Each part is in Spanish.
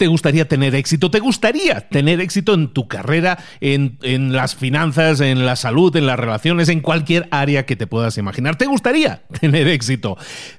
¿Te gustaría tener éxito? ¿Te gustaría tener éxito en tu carrera, en, las finanzas, en la salud, en las relaciones, en cualquier área que te puedas imaginar? ¿Te gustaría tener éxito?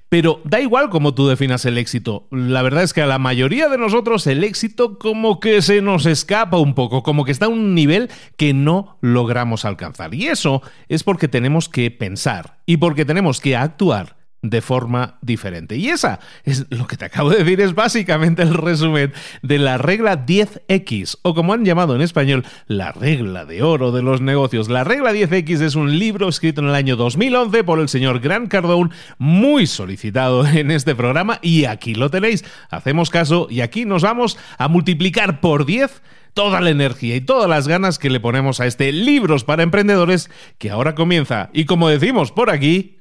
Pero da igual cómo tú definas el éxito. La verdad es que a la mayoría de nosotros el éxito como que se nos escapa un poco, como que está a un nivel que no logramos alcanzar. Y eso es porque tenemos que pensar y porque tenemos que actuar de forma diferente. Y esa es lo que te acabo de decir, es básicamente el resumen de la regla 10X, o como han llamado en español, la regla de oro de los negocios. La regla 10X es un libro escrito en el año 2011 por el señor Grant Cardone, muy solicitado en este programa, y aquí lo tenéis. Hacemos caso y aquí nos vamos a multiplicar por 10 toda la energía y todas las ganas que le ponemos a este Libros para Emprendedores que ahora comienza. Y como decimos por aquí,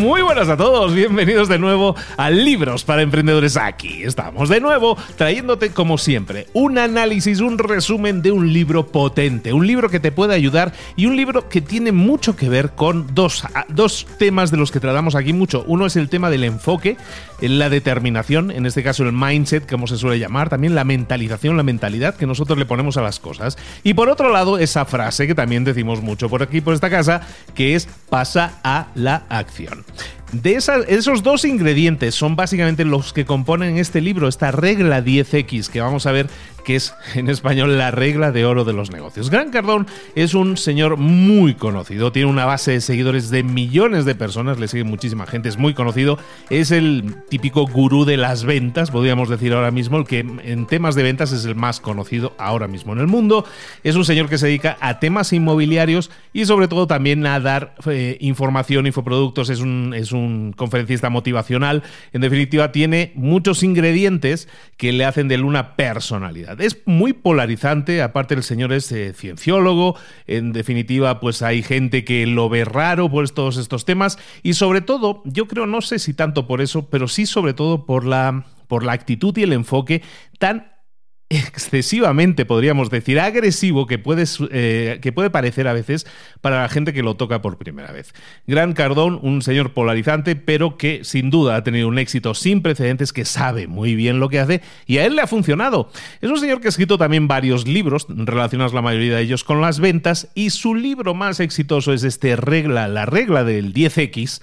Muy buenas a todos, bienvenidos de nuevo a Libros para Emprendedores. Aquí estamos de nuevo trayéndote como siempre un análisis, un resumen de un libro potente, un libro que te puede ayudar y un libro que tiene mucho que ver con dos, dos temas de los que tratamos aquí mucho. Uno es el tema del enfoque, la determinación, en este caso el mindset, como se suele llamar, también la mentalización, la mentalidad que nosotros le ponemos a las cosas. Y por otro lado, esa frase que también decimos mucho por aquí, por esta casa, que es pasa a la acción. De esos dos ingredientes son básicamente los que componen este libro, esta regla 10X que vamos a ver que es en español la regla de oro de los negocios. Gran Cardón es un señor muy conocido, tiene una base de seguidores de millones de personas, le sigue muchísima gente, es muy conocido, es el típico gurú de las ventas, podríamos decir ahora mismo, el que en temas de ventas es el más conocido ahora mismo en el mundo. Es un señor que se dedica a temas inmobiliarios y sobre todo también a dar eh, información, infoproductos, es un, es un conferencista motivacional, en definitiva tiene muchos ingredientes que le hacen de él una personalidad. Es muy polarizante, aparte el señor es eh, cienciólogo, en definitiva pues hay gente que lo ve raro por todos estos temas y sobre todo, yo creo, no sé si tanto por eso, pero sí sobre todo por la, por la actitud y el enfoque tan excesivamente, podríamos decir, agresivo que puede, eh, que puede parecer a veces para la gente que lo toca por primera vez. Gran Cardón, un señor polarizante, pero que sin duda ha tenido un éxito sin precedentes, que sabe muy bien lo que hace y a él le ha funcionado. Es un señor que ha escrito también varios libros relacionados la mayoría de ellos con las ventas y su libro más exitoso es este regla, la regla del 10X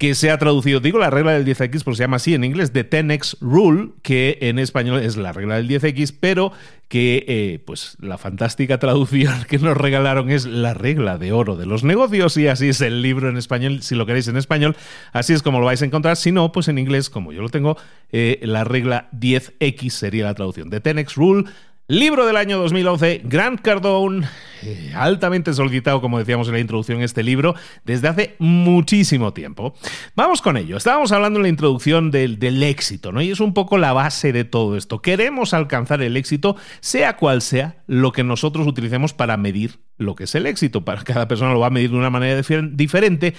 que se ha traducido, digo la regla del 10X porque se llama así en inglés, The 10X Rule, que en español es la regla del 10X, pero que eh, pues la fantástica traducción que nos regalaron es la regla de oro de los negocios y así es el libro en español, si lo queréis en español, así es como lo vais a encontrar, si no, pues en inglés, como yo lo tengo, eh, la regla 10X sería la traducción, The 10X Rule, Libro del año 2011, Grant Cardone, eh, altamente solicitado, como decíamos en la introducción, este libro desde hace muchísimo tiempo. Vamos con ello. Estábamos hablando en la introducción del, del, éxito, ¿no? Y es un poco la base de todo esto. Queremos alcanzar el éxito, sea cual sea lo que nosotros utilicemos para medir lo que es el éxito. Para cada persona lo va a medir de una manera diferente.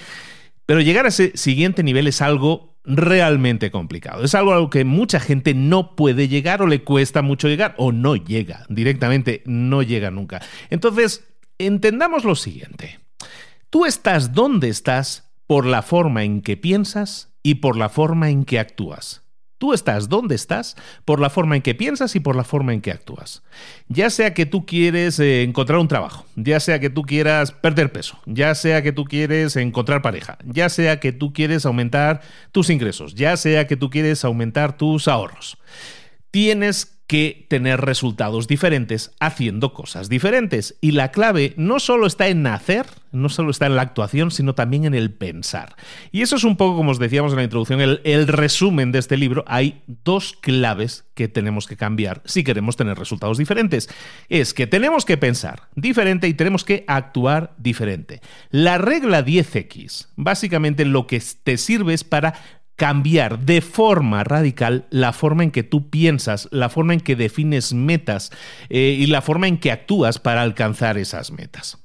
Pero llegar a ese siguiente nivel es algo realmente complicado. Es algo a lo que mucha gente no puede llegar o le cuesta mucho llegar o no llega directamente, no llega nunca. Entonces, entendamos lo siguiente. Tú estás donde estás por la forma en que piensas y por la forma en que actúas. Tú estás donde estás por la forma en que piensas y por la forma en que actúas. Ya sea que tú quieres eh, encontrar un trabajo, ya sea que tú quieras perder peso, ya sea que tú quieres encontrar pareja, ya sea que tú quieres aumentar tus ingresos, ya sea que tú quieres aumentar tus ahorros. Tienes que tener resultados diferentes haciendo cosas diferentes. Y la clave no solo está en hacer, no solo está en la actuación, sino también en el pensar. Y eso es un poco, como os decíamos en la introducción, el, resumen de este libro. Hay dos claves que tenemos que cambiar si queremos tener resultados diferentes. Es que tenemos que pensar diferente y tenemos que actuar diferente. La regla 10X, básicamente lo que te sirve es para cambiar de forma radical la forma en que tú piensas, la forma en que defines metas eh, y la forma en que actúas para alcanzar esas metas.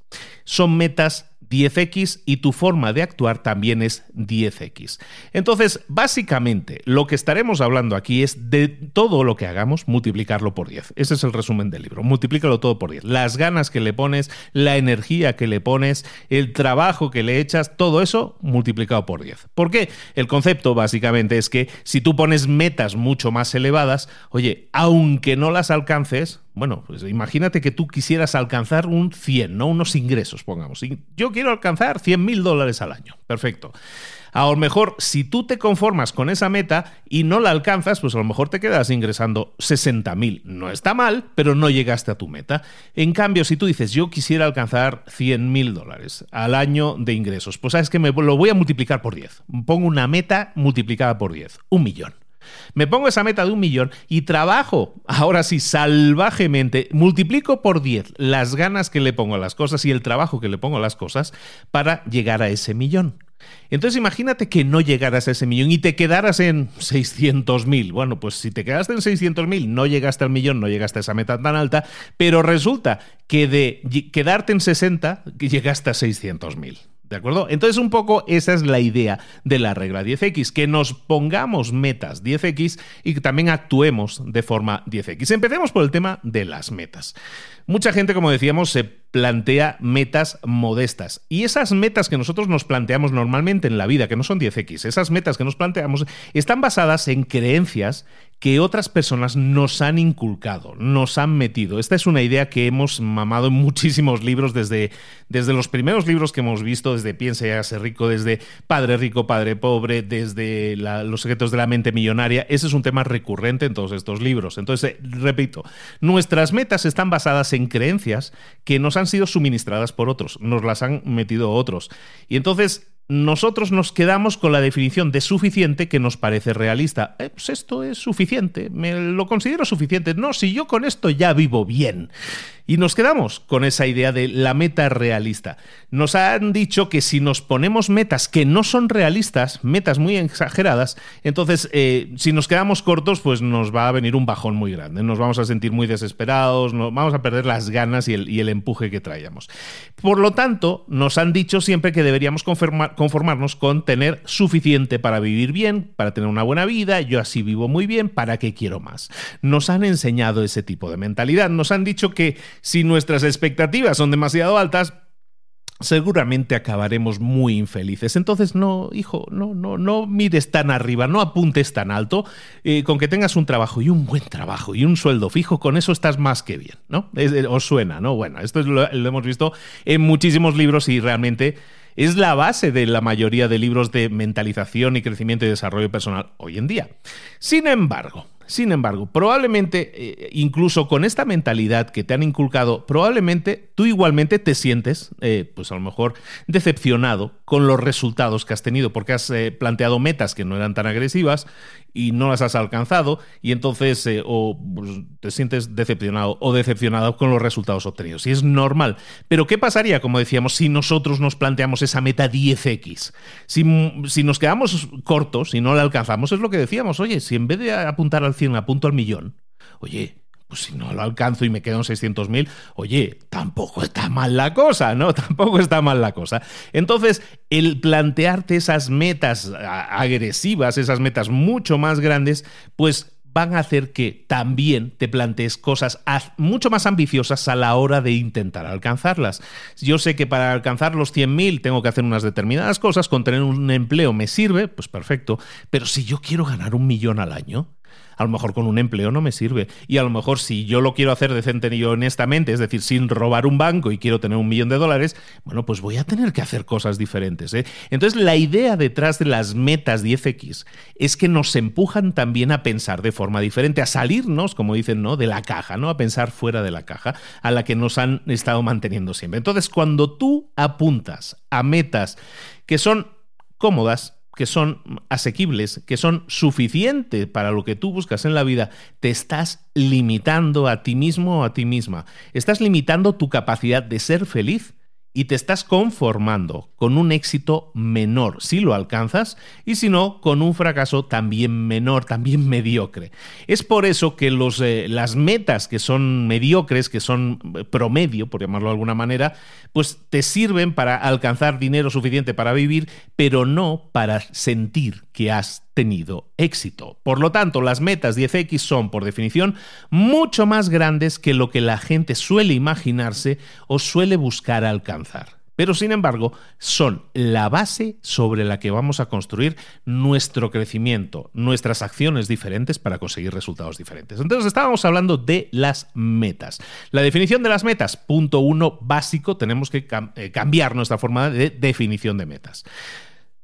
Son metas 10x y tu forma de actuar también es 10x. Entonces, básicamente, lo que estaremos hablando aquí es de todo lo que hagamos, multiplicarlo por 10. Ese es el resumen del libro. Multiplícalo todo por 10. Las ganas que le pones, la energía que le pones, el trabajo que le echas, todo eso multiplicado por 10. ¿Por qué? El concepto básicamente es que si tú pones metas mucho más elevadas, oye, aunque no las alcances, bueno, pues imagínate que tú quisieras alcanzar un 100, ¿no? Unos ingresos, pongamos. Yo quiero alcanzar 100 mil dólares al año. Perfecto. A lo mejor, si tú te conformas con esa meta y no la alcanzas, pues a lo mejor te quedas ingresando 60 mil. No está mal, pero no llegaste a tu meta. En cambio, si tú dices, yo quisiera alcanzar 100 mil dólares al año de ingresos, pues sabes que me lo voy a multiplicar por 10. Pongo una meta multiplicada por 10. Un millón. Me pongo esa meta de un millón y trabajo, ahora sí, salvajemente, multiplico por 10 las ganas que le pongo a las cosas y el trabajo que le pongo a las cosas para llegar a ese millón. Entonces imagínate que no llegaras a ese millón y te quedaras en 600.000. Bueno, pues si te quedaste en 600.000, no llegaste al millón, no llegaste a esa meta tan alta, pero resulta que de quedarte en 60, llegaste a 600.000. ¿De acuerdo? Entonces un poco esa es la idea de la regla 10X, que nos pongamos metas 10X y que también actuemos de forma 10X. Empecemos por el tema de las metas. Mucha gente, como decíamos, se plantea metas modestas. Y esas metas que nosotros nos planteamos normalmente en la vida, que no son 10X, esas metas que nos planteamos están basadas en creencias que otras personas nos han inculcado, nos han metido. Esta es una idea que hemos mamado en muchísimos libros, desde, desde los primeros libros que hemos visto, desde Piensa y hágase rico, desde Padre rico, Padre pobre, desde Los secretos de la mente millonaria. Ese es un tema recurrente en todos estos libros. Entonces, eh, repito, nuestras metas están basadas en creencias que nos han sido suministradas por otros, nos las han metido otros. Y entonces nosotros nos quedamos con la definición de suficiente que nos parece realista. Eh, pues esto es suficiente, me lo considero suficiente. No, si yo con esto ya vivo bien. Y nos quedamos con esa idea de la meta realista. Nos han dicho que si nos ponemos metas que no son realistas, metas muy exageradas, entonces eh, si nos quedamos cortos, pues nos va a venir un bajón muy grande. Nos vamos a sentir muy desesperados, nos vamos a perder las ganas y el, y el empuje que traíamos. Por lo tanto, nos han dicho siempre que deberíamos conformarnos con tener suficiente para vivir bien, para tener una buena vida, yo así vivo muy bien, ¿para qué quiero más? Nos han enseñado ese tipo de mentalidad. Nos han dicho que si nuestras expectativas son demasiado altas, seguramente acabaremos muy infelices. Entonces, no, hijo, no, no, no mires tan arriba, no apuntes tan alto. Eh, con que tengas un trabajo y un buen trabajo y un sueldo fijo, con eso estás más que bien, ¿no? os suena, ¿no? Bueno, esto lo hemos visto en muchísimos libros y realmente es la base de la mayoría de libros de mentalización y crecimiento y desarrollo personal hoy en día. Sin embargo, sin embargo, probablemente, eh, incluso con esta mentalidad que te han inculcado, probablemente tú igualmente te sientes, eh, pues a lo mejor, decepcionado con los resultados que has tenido, porque has eh, planteado metas que no eran tan agresivas y no las has alcanzado, y entonces o pues, te sientes decepcionado o decepcionado con los resultados obtenidos. Y es normal. Pero ¿qué pasaría, como decíamos, si nosotros nos planteamos esa meta 10x? Si, si nos quedamos cortos y no la alcanzamos, es lo que decíamos, oye, si en vez de apuntar al 100 apunto al millón, oye, pues si no lo alcanzo y me quedan 600.000, oye, tampoco está mal la cosa, ¿no? Tampoco está mal la cosa. Entonces, el plantearte esas metas agresivas, esas metas mucho más grandes, pues van a hacer que también te plantees cosas mucho más ambiciosas a la hora de intentar alcanzarlas. Yo sé que para alcanzar los 100.000 tengo que hacer unas determinadas cosas, con tener un empleo me sirve, pues perfecto, pero si yo quiero ganar un millón al año, a lo mejor con un empleo no me sirve. Y a lo mejor si yo lo quiero hacer decente y honestamente, es decir, sin robar un banco y quiero tener un millón de dólares, bueno, pues voy a tener que hacer cosas diferentes. ¿eh? Entonces, la idea detrás de las metas 10X es que nos empujan también a pensar de forma diferente, a salirnos, como dicen, ¿no? De la caja, ¿no? A pensar fuera de la caja, a la que nos han estado manteniendo siempre. Entonces, cuando tú apuntas a metas que son cómodas, que son asequibles, que son suficientes para lo que tú buscas en la vida, te estás limitando a ti mismo o a ti misma. Estás limitando tu capacidad de ser feliz y te estás conformando con un éxito menor si lo alcanzas y si no, con un fracaso también menor, también mediocre. Es por eso que los, eh, las metas que son mediocres, que son eh, promedio, por llamarlo de alguna manera, pues te sirven para alcanzar dinero suficiente para vivir, pero no para sentir que has tenido éxito. Por lo tanto, las metas 10X son, por definición, mucho más grandes que lo que la gente suele imaginarse o suele buscar alcanzar. Pero sin embargo, son la base sobre la que vamos a construir nuestro crecimiento, nuestras acciones diferentes para conseguir resultados diferentes. Entonces estábamos hablando de las metas. La definición de las metas, punto uno básico, tenemos que eh, cambiar nuestra forma de definición de metas.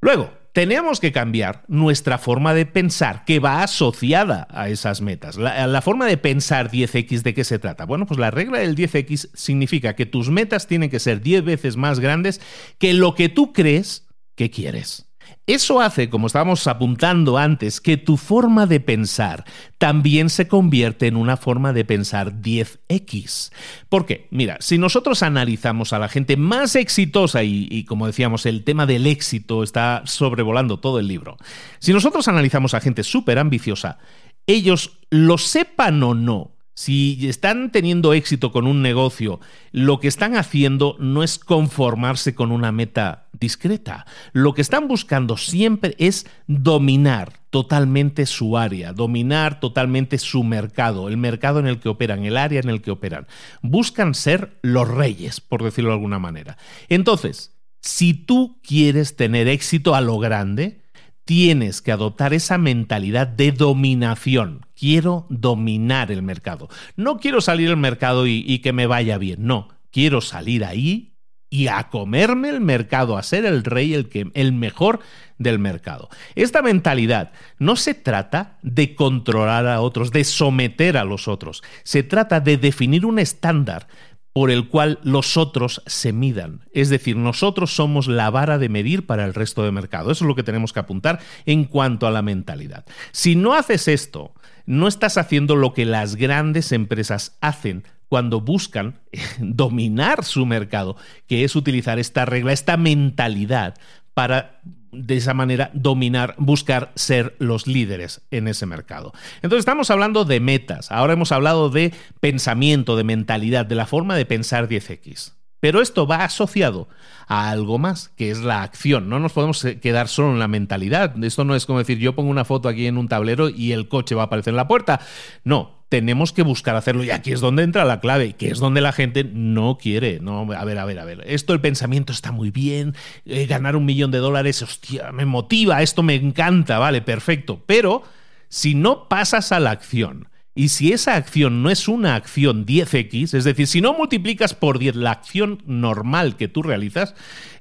Luego, tenemos que cambiar nuestra forma de pensar que va asociada a esas metas. La, forma de pensar 10x, ¿de qué se trata? Bueno, pues la regla del 10x significa que tus metas tienen que ser 10 veces más grandes que lo que tú crees que quieres. Eso hace, como estábamos apuntando antes, que tu forma de pensar también se convierte en una forma de pensar 10X. ¿Por qué? Mira, si nosotros analizamos a la gente más exitosa y, y, como decíamos, el tema del éxito está sobrevolando todo el libro, si nosotros analizamos a gente súper ambiciosa, ellos lo sepan o no, si están teniendo éxito con un negocio, lo que están haciendo no es conformarse con una meta discreta. Lo que están buscando siempre es dominar totalmente su área, dominar totalmente su mercado, el mercado en el que operan, el área en el que operan. Buscan ser los reyes, por decirlo de alguna manera. Entonces, si tú quieres tener éxito a lo grande, tienes que adoptar esa mentalidad de dominación. Quiero dominar el mercado. No quiero salir al mercado y, que me vaya bien, no. Quiero salir ahí y a comerme el mercado, a ser el rey, el, que, el mejor del mercado. Esta mentalidad no se trata de controlar a otros, de someter a los otros, se trata de definir un estándar por el cual los otros se midan. Es decir, nosotros somos la vara de medir para el resto del mercado. Eso es lo que tenemos que apuntar en cuanto a la mentalidad. Si no haces esto, no estás haciendo lo que las grandes empresas hacen cuando buscan dominar su mercado, que es utilizar esta regla, esta mentalidad para de esa manera dominar, buscar ser los líderes en ese mercado. Entonces estamos hablando de metas, ahora hemos hablado de pensamiento, de mentalidad, de la forma de pensar 10X. Pero esto va asociado a algo más, que es la acción. No nos podemos quedar solo en la mentalidad. Esto no es como decir, yo pongo una foto aquí en un tablero y el coche va a aparecer en la puerta. No, tenemos que buscar hacerlo. Y aquí es donde entra la clave, que es donde la gente no quiere. No, a ver, a ver, a ver. Esto, el pensamiento está muy bien. Eh, ganar un millón de dólares, hostia, me motiva, esto me encanta, vale, perfecto. Pero si no pasas a la acción, y si esa acción no es una acción 10x, es decir, si no multiplicas por 10 la acción normal que tú realizas,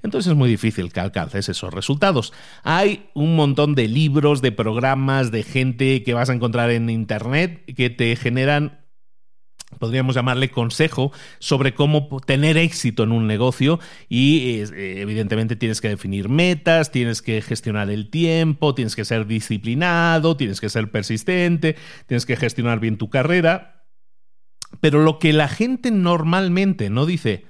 entonces es muy difícil que alcances esos resultados. Hay un montón de libros, de programas, de gente que vas a encontrar en Internet que te generan podríamos llamarle consejo sobre cómo tener éxito en un negocio y eh, evidentemente tienes que definir metas, tienes que gestionar el tiempo, tienes que ser disciplinado, tienes que ser persistente, tienes que gestionar bien tu carrera. Pero lo que la gente normalmente no dice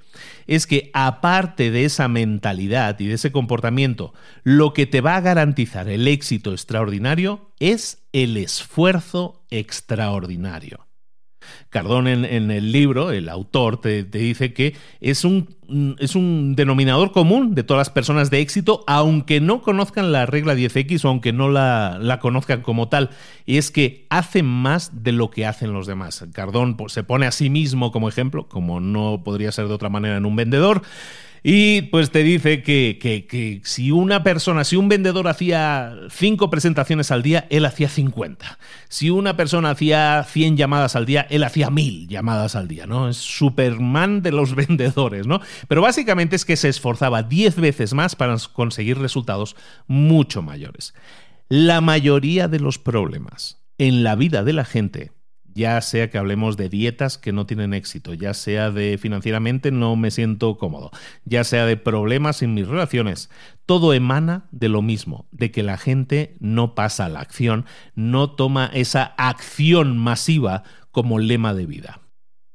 es que aparte de esa mentalidad y de ese comportamiento, lo que te va a garantizar el éxito extraordinario es el esfuerzo extraordinario. Cardón en, el libro, el autor, te, dice que es un, es un, denominador común de todas las personas de éxito, aunque no conozcan la regla 10X o aunque no la, la conozcan como tal, y es que hacen más de lo que hacen los demás. Cardón pues, se pone a sí mismo como ejemplo, como no podría ser de otra manera en un vendedor, y pues te dice que, que, si una persona, si un vendedor hacía cinco presentaciones al día, él hacía 50. Si una persona hacía 100 llamadas al día, él hacía 1000 llamadas al día, ¿no? Es Superman de los vendedores, ¿no? Pero básicamente es que se esforzaba 10 veces más para conseguir resultados mucho mayores. La mayoría de los problemas en la vida de la gente ya sea que hablemos de dietas que no tienen éxito, ya sea de financieramente no me siento cómodo, ya sea de problemas en mis relaciones, todo emana de lo mismo, de que la gente no pasa a la acción, no toma esa acción masiva como lema de vida.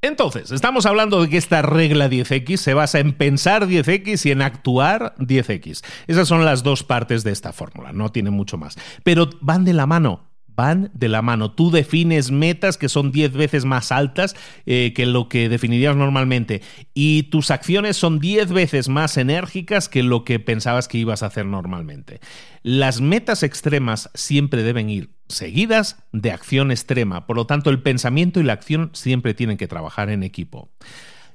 Entonces, estamos hablando de que esta regla 10X se basa en pensar 10X y en actuar 10X. Esas son las dos partes de esta fórmula, no tiene mucho más. Pero van de la mano van de la mano. Tú defines metas que son 10 veces más altas eh, que lo que definirías normalmente y tus acciones son 10 veces más enérgicas que lo que pensabas que ibas a hacer normalmente. Las metas extremas siempre deben ir seguidas de acción extrema, por lo tanto el pensamiento y la acción siempre tienen que trabajar en equipo.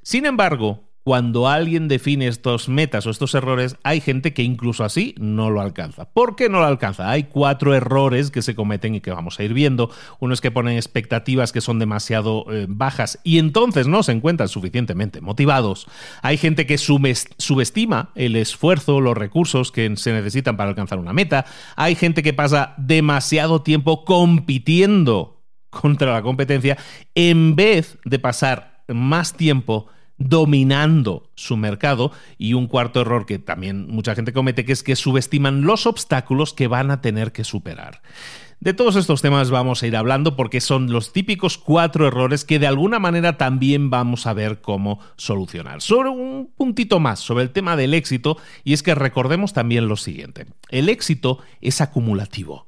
Sin embargo, cuando alguien define estos metas o estos errores, hay gente que incluso así no lo alcanza. ¿Por qué no lo alcanza? Hay cuatro errores que se cometen y que vamos a ir viendo. Uno es que ponen expectativas que son demasiado eh, bajas y entonces no se encuentran suficientemente motivados. Hay gente que subestima el esfuerzo, los recursos que se necesitan para alcanzar una meta. Hay gente que pasa demasiado tiempo compitiendo contra la competencia en vez de pasar más tiempo dominando su mercado y un cuarto error que también mucha gente comete que es que subestiman los obstáculos que van a tener que superar. De todos estos temas vamos a ir hablando porque son los típicos cuatro errores que de alguna manera también vamos a ver cómo solucionar. Sobre un puntito más sobre el tema del éxito y es que recordemos también lo siguiente. El éxito es acumulativo.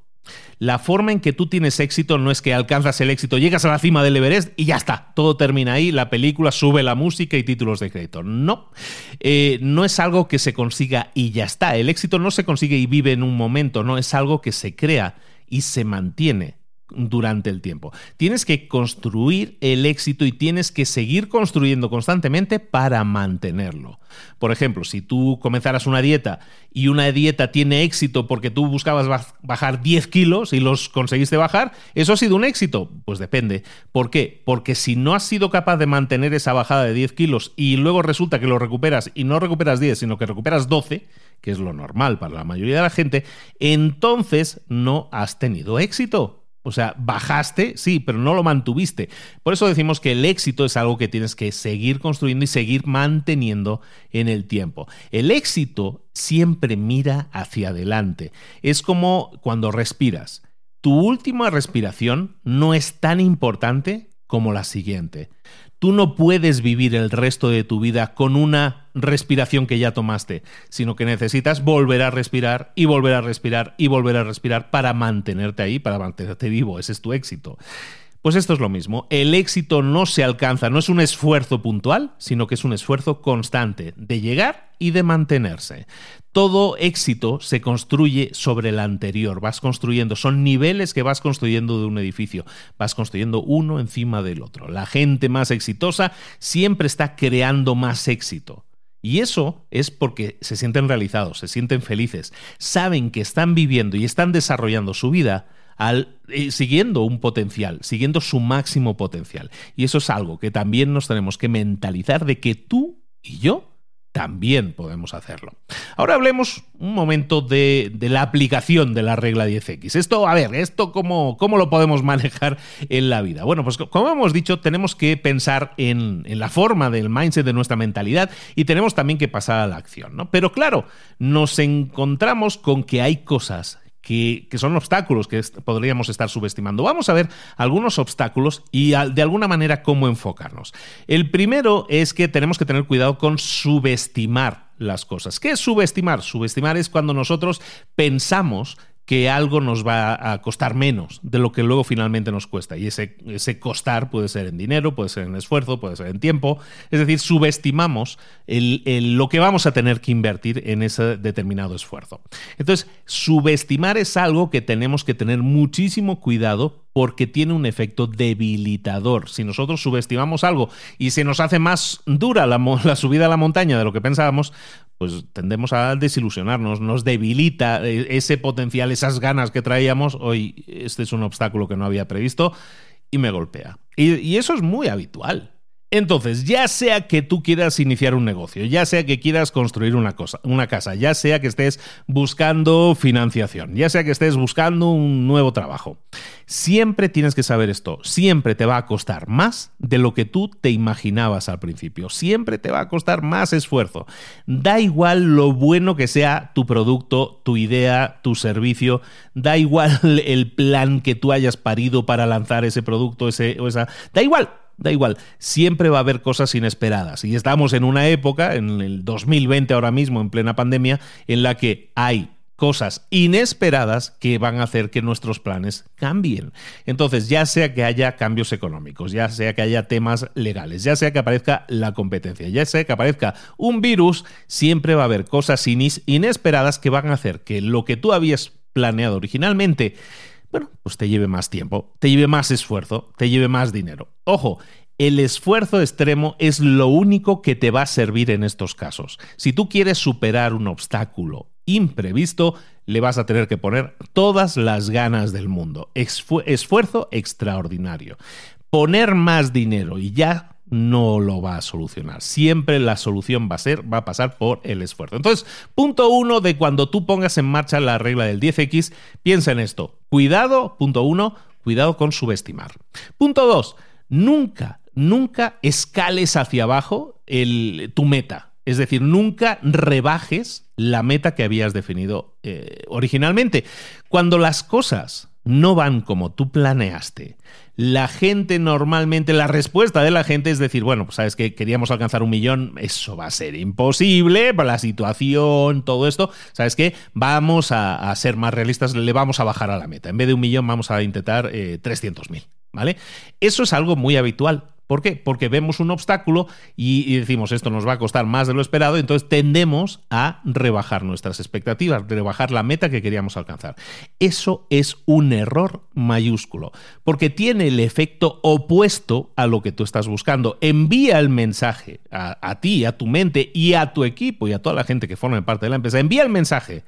La forma en que tú tienes éxito no es que alcanzas el éxito, llegas a la cima del Everest y ya está, todo termina ahí, la película sube la música y títulos de crédito. No, eh, no es algo que se consiga y ya está. El éxito no se consigue y vive en un momento, no, es algo que se crea y se mantiene durante el tiempo. Tienes que construir el éxito y tienes que seguir construyendo constantemente para mantenerlo. Por ejemplo, si tú comenzaras una dieta y una dieta tiene éxito porque tú buscabas bajar 10 kilos y los conseguiste bajar, ¿eso ha sido un éxito? Pues depende. ¿Por qué? Porque si no has sido capaz de mantener esa bajada de 10 kilos y luego resulta que lo recuperas y no recuperas 10, sino que recuperas 12, que es lo normal para la mayoría de la gente, entonces no has tenido éxito. O sea, bajaste, sí, pero no lo mantuviste. Por eso decimos que el éxito es algo que tienes que seguir construyendo y seguir manteniendo en el tiempo. El éxito siempre mira hacia adelante. Es como cuando respiras. Tu última respiración no es tan importante como la siguiente. Tú no puedes vivir el resto de tu vida con una respiración que ya tomaste, sino que necesitas volver a respirar y volver a respirar y volver a respirar para mantenerte ahí, para mantenerte vivo. Ese es tu éxito. Pues esto es lo mismo. El éxito no se alcanza, no es un esfuerzo puntual, sino que es un esfuerzo constante de llegar y de mantenerse todo éxito se construye sobre el anterior, vas construyendo, son niveles que vas construyendo de un edificio, vas construyendo uno encima del otro. La gente más exitosa siempre está creando más éxito. Y eso es porque se sienten realizados, se sienten felices, saben que están viviendo y están desarrollando su vida al, eh, siguiendo un potencial, siguiendo su máximo potencial. Y eso es algo que también nos tenemos que mentalizar de que tú y yo también podemos hacerlo. Ahora hablemos un momento de, la aplicación de la regla 10X. Esto, a ver, esto cómo, cómo, lo podemos manejar en la vida. Bueno, pues como hemos dicho, tenemos que pensar en, en, la forma del mindset de nuestra mentalidad y tenemos también que pasar a la acción, ¿no? Pero claro, nos encontramos con que hay cosas que, son obstáculos que podríamos estar subestimando. Vamos a ver algunos obstáculos y de alguna manera cómo enfocarnos. El primero es que tenemos que tener cuidado con subestimar las cosas. ¿Qué es subestimar? Subestimar es cuando nosotros pensamos que algo nos va a costar menos de lo que luego finalmente nos cuesta. Y ese, ese costar puede ser en dinero, puede ser en esfuerzo, puede ser en tiempo. Es decir, subestimamos lo que vamos a tener que invertir en ese determinado esfuerzo. Entonces, subestimar es algo que tenemos que tener muchísimo cuidado porque tiene un efecto debilitador. Si nosotros subestimamos algo y se nos hace más dura la, la subida a la montaña de lo que pensábamos, pues tendemos a desilusionarnos, nos debilita eh, ese potencial, esas ganas que traíamos. Hoy este es un obstáculo que no había previsto y me golpea. y eso es muy habitual. Entonces, ya sea que tú quieras iniciar un negocio, ya sea que quieras construir una, cosa, una casa, ya sea que estés buscando financiación, ya sea que estés buscando un nuevo trabajo, siempre tienes que saber esto, siempre te va a costar más de lo que tú te imaginabas al principio, siempre te va a costar más esfuerzo. Da igual lo bueno que sea tu producto, tu idea, tu servicio, da igual el plan que tú hayas parido para lanzar ese producto, ese, o esa, da igual da igual, siempre va a haber cosas inesperadas. Y estamos en una época, en el 2020 ahora mismo, en plena pandemia, en la que hay cosas inesperadas que van a hacer que nuestros planes cambien. Entonces, ya sea que haya cambios económicos, ya sea que haya temas legales, ya sea que aparezca la competencia, ya sea que aparezca un virus, siempre va a haber cosas inesperadas que van a hacer que lo que tú habías planeado originalmente pues te lleve más tiempo, te lleve más esfuerzo, te lleve más dinero. Ojo, el esfuerzo extremo es lo único que te va a servir en estos casos. Si tú quieres superar un obstáculo imprevisto, le vas a tener que poner todas las ganas del mundo. esfuerzo extraordinario. Poner más dinero y ya no lo va a solucionar. Siempre la solución va a ser, va a pasar por el esfuerzo. Entonces, punto uno de cuando tú pongas en marcha la regla del 10X, piensa en esto. Cuidado, punto uno, cuidado con subestimar. Punto dos, nunca, nunca escales hacia abajo el, tu meta. Es decir, nunca rebajes la meta que habías definido eh, originalmente. Cuando las cosas no van como tú planeaste, la gente normalmente, la respuesta de la gente es decir, bueno, pues sabes que queríamos alcanzar un millón, eso va a ser imposible, la situación, todo esto, sabes que vamos a, ser más realistas, le vamos a bajar a la meta. En vez de un millón vamos a intentar eh, 300 mil, ¿vale? Eso es algo muy habitual. ¿Por qué? Porque vemos un obstáculo y, decimos esto nos va a costar más de lo esperado, entonces tendemos a rebajar nuestras expectativas, rebajar la meta que queríamos alcanzar. Eso es un error mayúsculo, porque tiene el efecto opuesto a lo que tú estás buscando. Envía el mensaje a, a ti, a tu mente y a tu equipo y a toda la gente que forma parte de la empresa. Envía el mensaje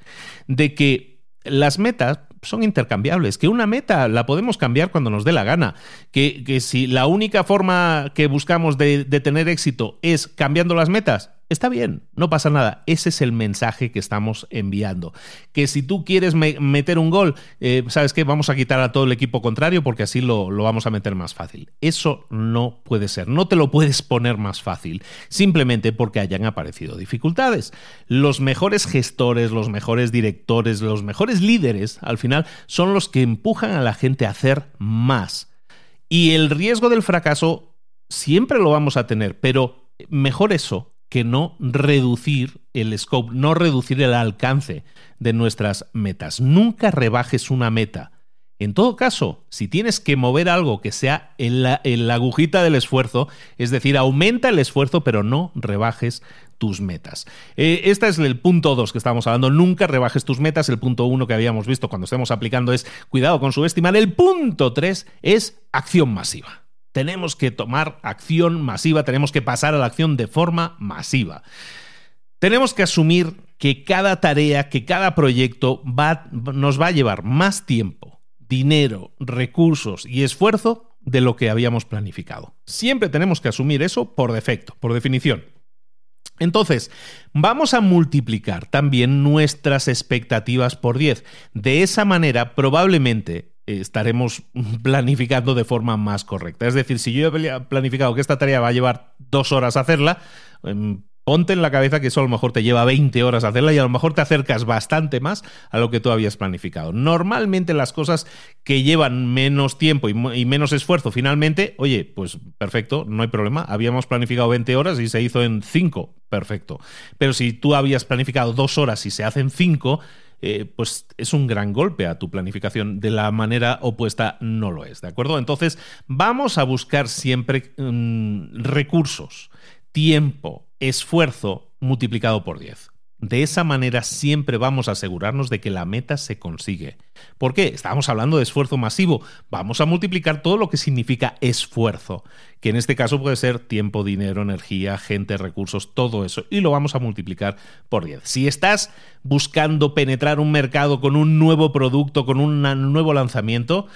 de que las metas son intercambiables, que una meta la podemos cambiar cuando nos dé la gana, que, que si la única forma que buscamos de, de tener éxito es cambiando las metas, Está bien, no pasa nada. Ese es el mensaje que estamos enviando. Que si tú quieres meter un gol, eh, ¿sabes qué? Vamos a quitar a todo el equipo contrario porque así lo, lo vamos a meter más fácil. Eso no puede ser. No te lo puedes poner más fácil simplemente porque hayan aparecido dificultades. Los mejores gestores, los mejores directores, los mejores líderes, al final, son los que empujan a la gente a hacer más. Y el riesgo del fracaso siempre lo vamos a tener, pero mejor eso que no reducir el scope, no reducir el alcance de nuestras metas. Nunca rebajes una meta. En todo caso, si tienes que mover algo que sea en la, agujita del esfuerzo, es decir, aumenta el esfuerzo, pero no rebajes tus metas. Eh, este es el punto 2 que estamos hablando. Nunca rebajes tus metas. El punto 1 que habíamos visto cuando estemos aplicando es cuidado con subestimar. El punto 3 es acción masiva. Tenemos que tomar acción masiva, tenemos que pasar a la acción de forma masiva. Tenemos que asumir que cada tarea, que cada proyecto va, nos va a llevar más tiempo, dinero, recursos y esfuerzo de lo que habíamos planificado. Siempre tenemos que asumir eso por defecto, por definición. Entonces, vamos a multiplicar también nuestras expectativas por 10. De esa manera, probablemente estaremos planificando de forma más correcta. Es decir, si yo he planificado que esta tarea va a llevar dos horas hacerla, em, ponte en la cabeza que eso a lo mejor te lleva 20 horas hacerla y a lo mejor te acercas bastante más a lo que tú habías planificado. Normalmente las cosas que llevan menos tiempo y, menos esfuerzo, finalmente, oye, pues perfecto, no hay problema. Habíamos planificado 20 horas y se hizo en 5, perfecto. Pero si tú habías planificado dos horas y se hacen 5, eh, pues es un gran golpe a tu planificación. De la manera opuesta no lo es, ¿de acuerdo? Entonces, vamos a buscar siempre mm, recursos, tiempo, esfuerzo multiplicado por 10. De esa manera siempre vamos a asegurarnos de que la meta se consigue. ¿Por qué? Estábamos hablando de esfuerzo masivo. Vamos a multiplicar todo lo que significa esfuerzo, que en este caso puede ser tiempo, dinero, energía, gente, recursos, todo eso, y lo vamos a multiplicar por 10. Si estás buscando penetrar un mercado con un nuevo producto, con un nuevo lanzamiento,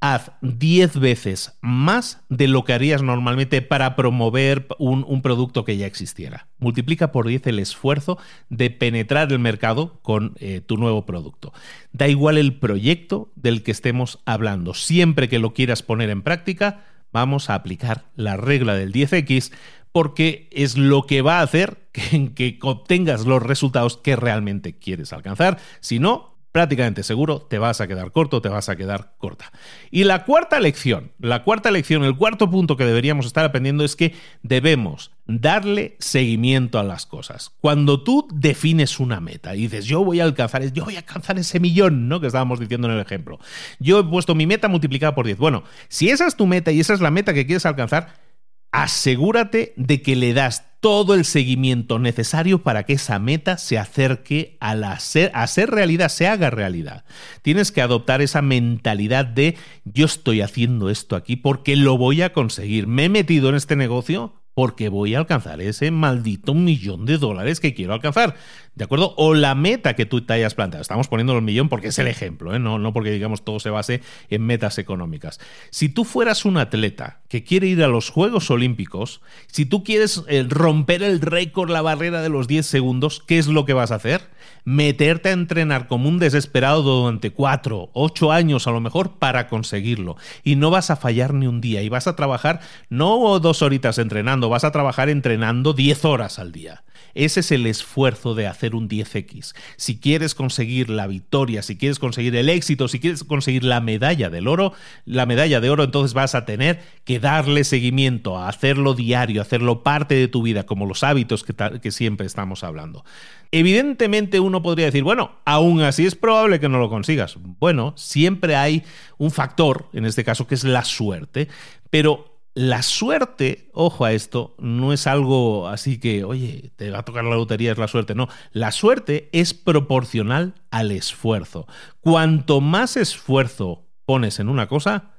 haz 10 veces más de lo que harías normalmente para promover un, producto que ya existiera. Multiplica por 10 el esfuerzo de penetrar el mercado con eh, tu nuevo producto. Da igual el proyecto del que estemos hablando. Siempre que lo quieras poner en práctica, vamos a aplicar la regla del 10X porque es lo que va a hacer que, que obtengas los resultados que realmente quieres alcanzar. Si no, prácticamente seguro te vas a quedar corto, te vas a quedar corta. Y la cuarta lección, la cuarta lección, el cuarto punto que deberíamos estar aprendiendo es que debemos darle seguimiento a las cosas. Cuando tú defines una meta y dices, yo voy a alcanzar, yo voy a alcanzar ese millón, ¿no? Que estábamos diciendo en el ejemplo. Yo he puesto mi meta multiplicada por 10. Bueno, si esa es tu meta y esa es la meta que quieres alcanzar, asegúrate de que le das todo el seguimiento necesario para que esa meta se acerque a, la a ser realidad, se haga realidad. Tienes que adoptar esa mentalidad de yo estoy haciendo esto aquí porque lo voy a conseguir. Me he metido en este negocio porque voy a alcanzar ese maldito millón de dólares que quiero alcanzar. ¿De acuerdo? O la meta que tú te hayas planteado. Estamos poniendo el millón porque es el ejemplo, ¿eh? no, no porque digamos todo se base en metas económicas. Si tú fueras un atleta que quiere ir a los Juegos Olímpicos, si tú quieres eh, romper el récord, la barrera de los 10 segundos, ¿qué es lo que vas a hacer? Meterte a entrenar como un desesperado durante 4, 8 años a lo mejor para conseguirlo. Y no vas a fallar ni un día. Y vas a trabajar no dos horitas entrenando, vas a trabajar entrenando 10 horas al día. Ese es el esfuerzo de hacer un 10X. Si quieres conseguir la victoria, si quieres conseguir el éxito, si quieres conseguir la medalla del oro, la medalla de oro, entonces vas a tener que darle seguimiento, a hacerlo diario, hacerlo parte de tu vida, como los hábitos que, que siempre estamos hablando. Evidentemente uno podría decir, bueno, aún así es probable que no lo consigas. Bueno, siempre hay un factor, en este caso, que es la suerte, pero la suerte, ojo a esto, no es algo así que, oye, te va a tocar la lotería, es la suerte. No, la suerte es proporcional al esfuerzo. Cuanto más esfuerzo pones en una cosa,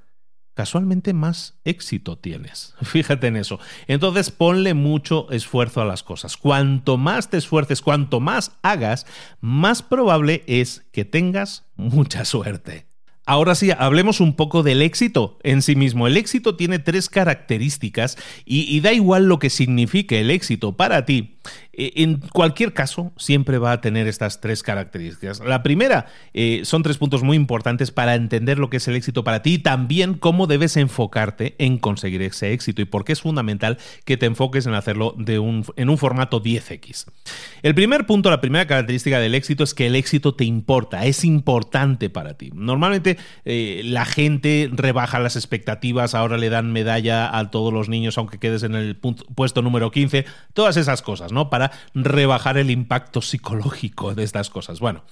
casualmente más éxito tienes. Fíjate en eso. Entonces ponle mucho esfuerzo a las cosas. Cuanto más te esfuerces, cuanto más hagas, más probable es que tengas mucha suerte. Ahora sí, hablemos un poco del éxito en sí mismo. El éxito tiene tres características y, da igual lo que signifique el éxito para ti. Eh, en cualquier caso, siempre va a tener estas tres características. La primera eh, son tres puntos muy importantes para entender lo que es el éxito para ti y también cómo debes enfocarte en conseguir ese éxito y por qué es fundamental que te enfoques en hacerlo en un formato 10x. El primer punto, la primera característica del éxito es que el éxito te importa, es importante para ti. Normalmente eh, la gente rebaja las expectativas, ahora le dan medalla a todos los niños aunque quedes en el puesto número 15, todas esas cosas, ¿no? Para rebajar el impacto psicológico de estas cosas. Bueno,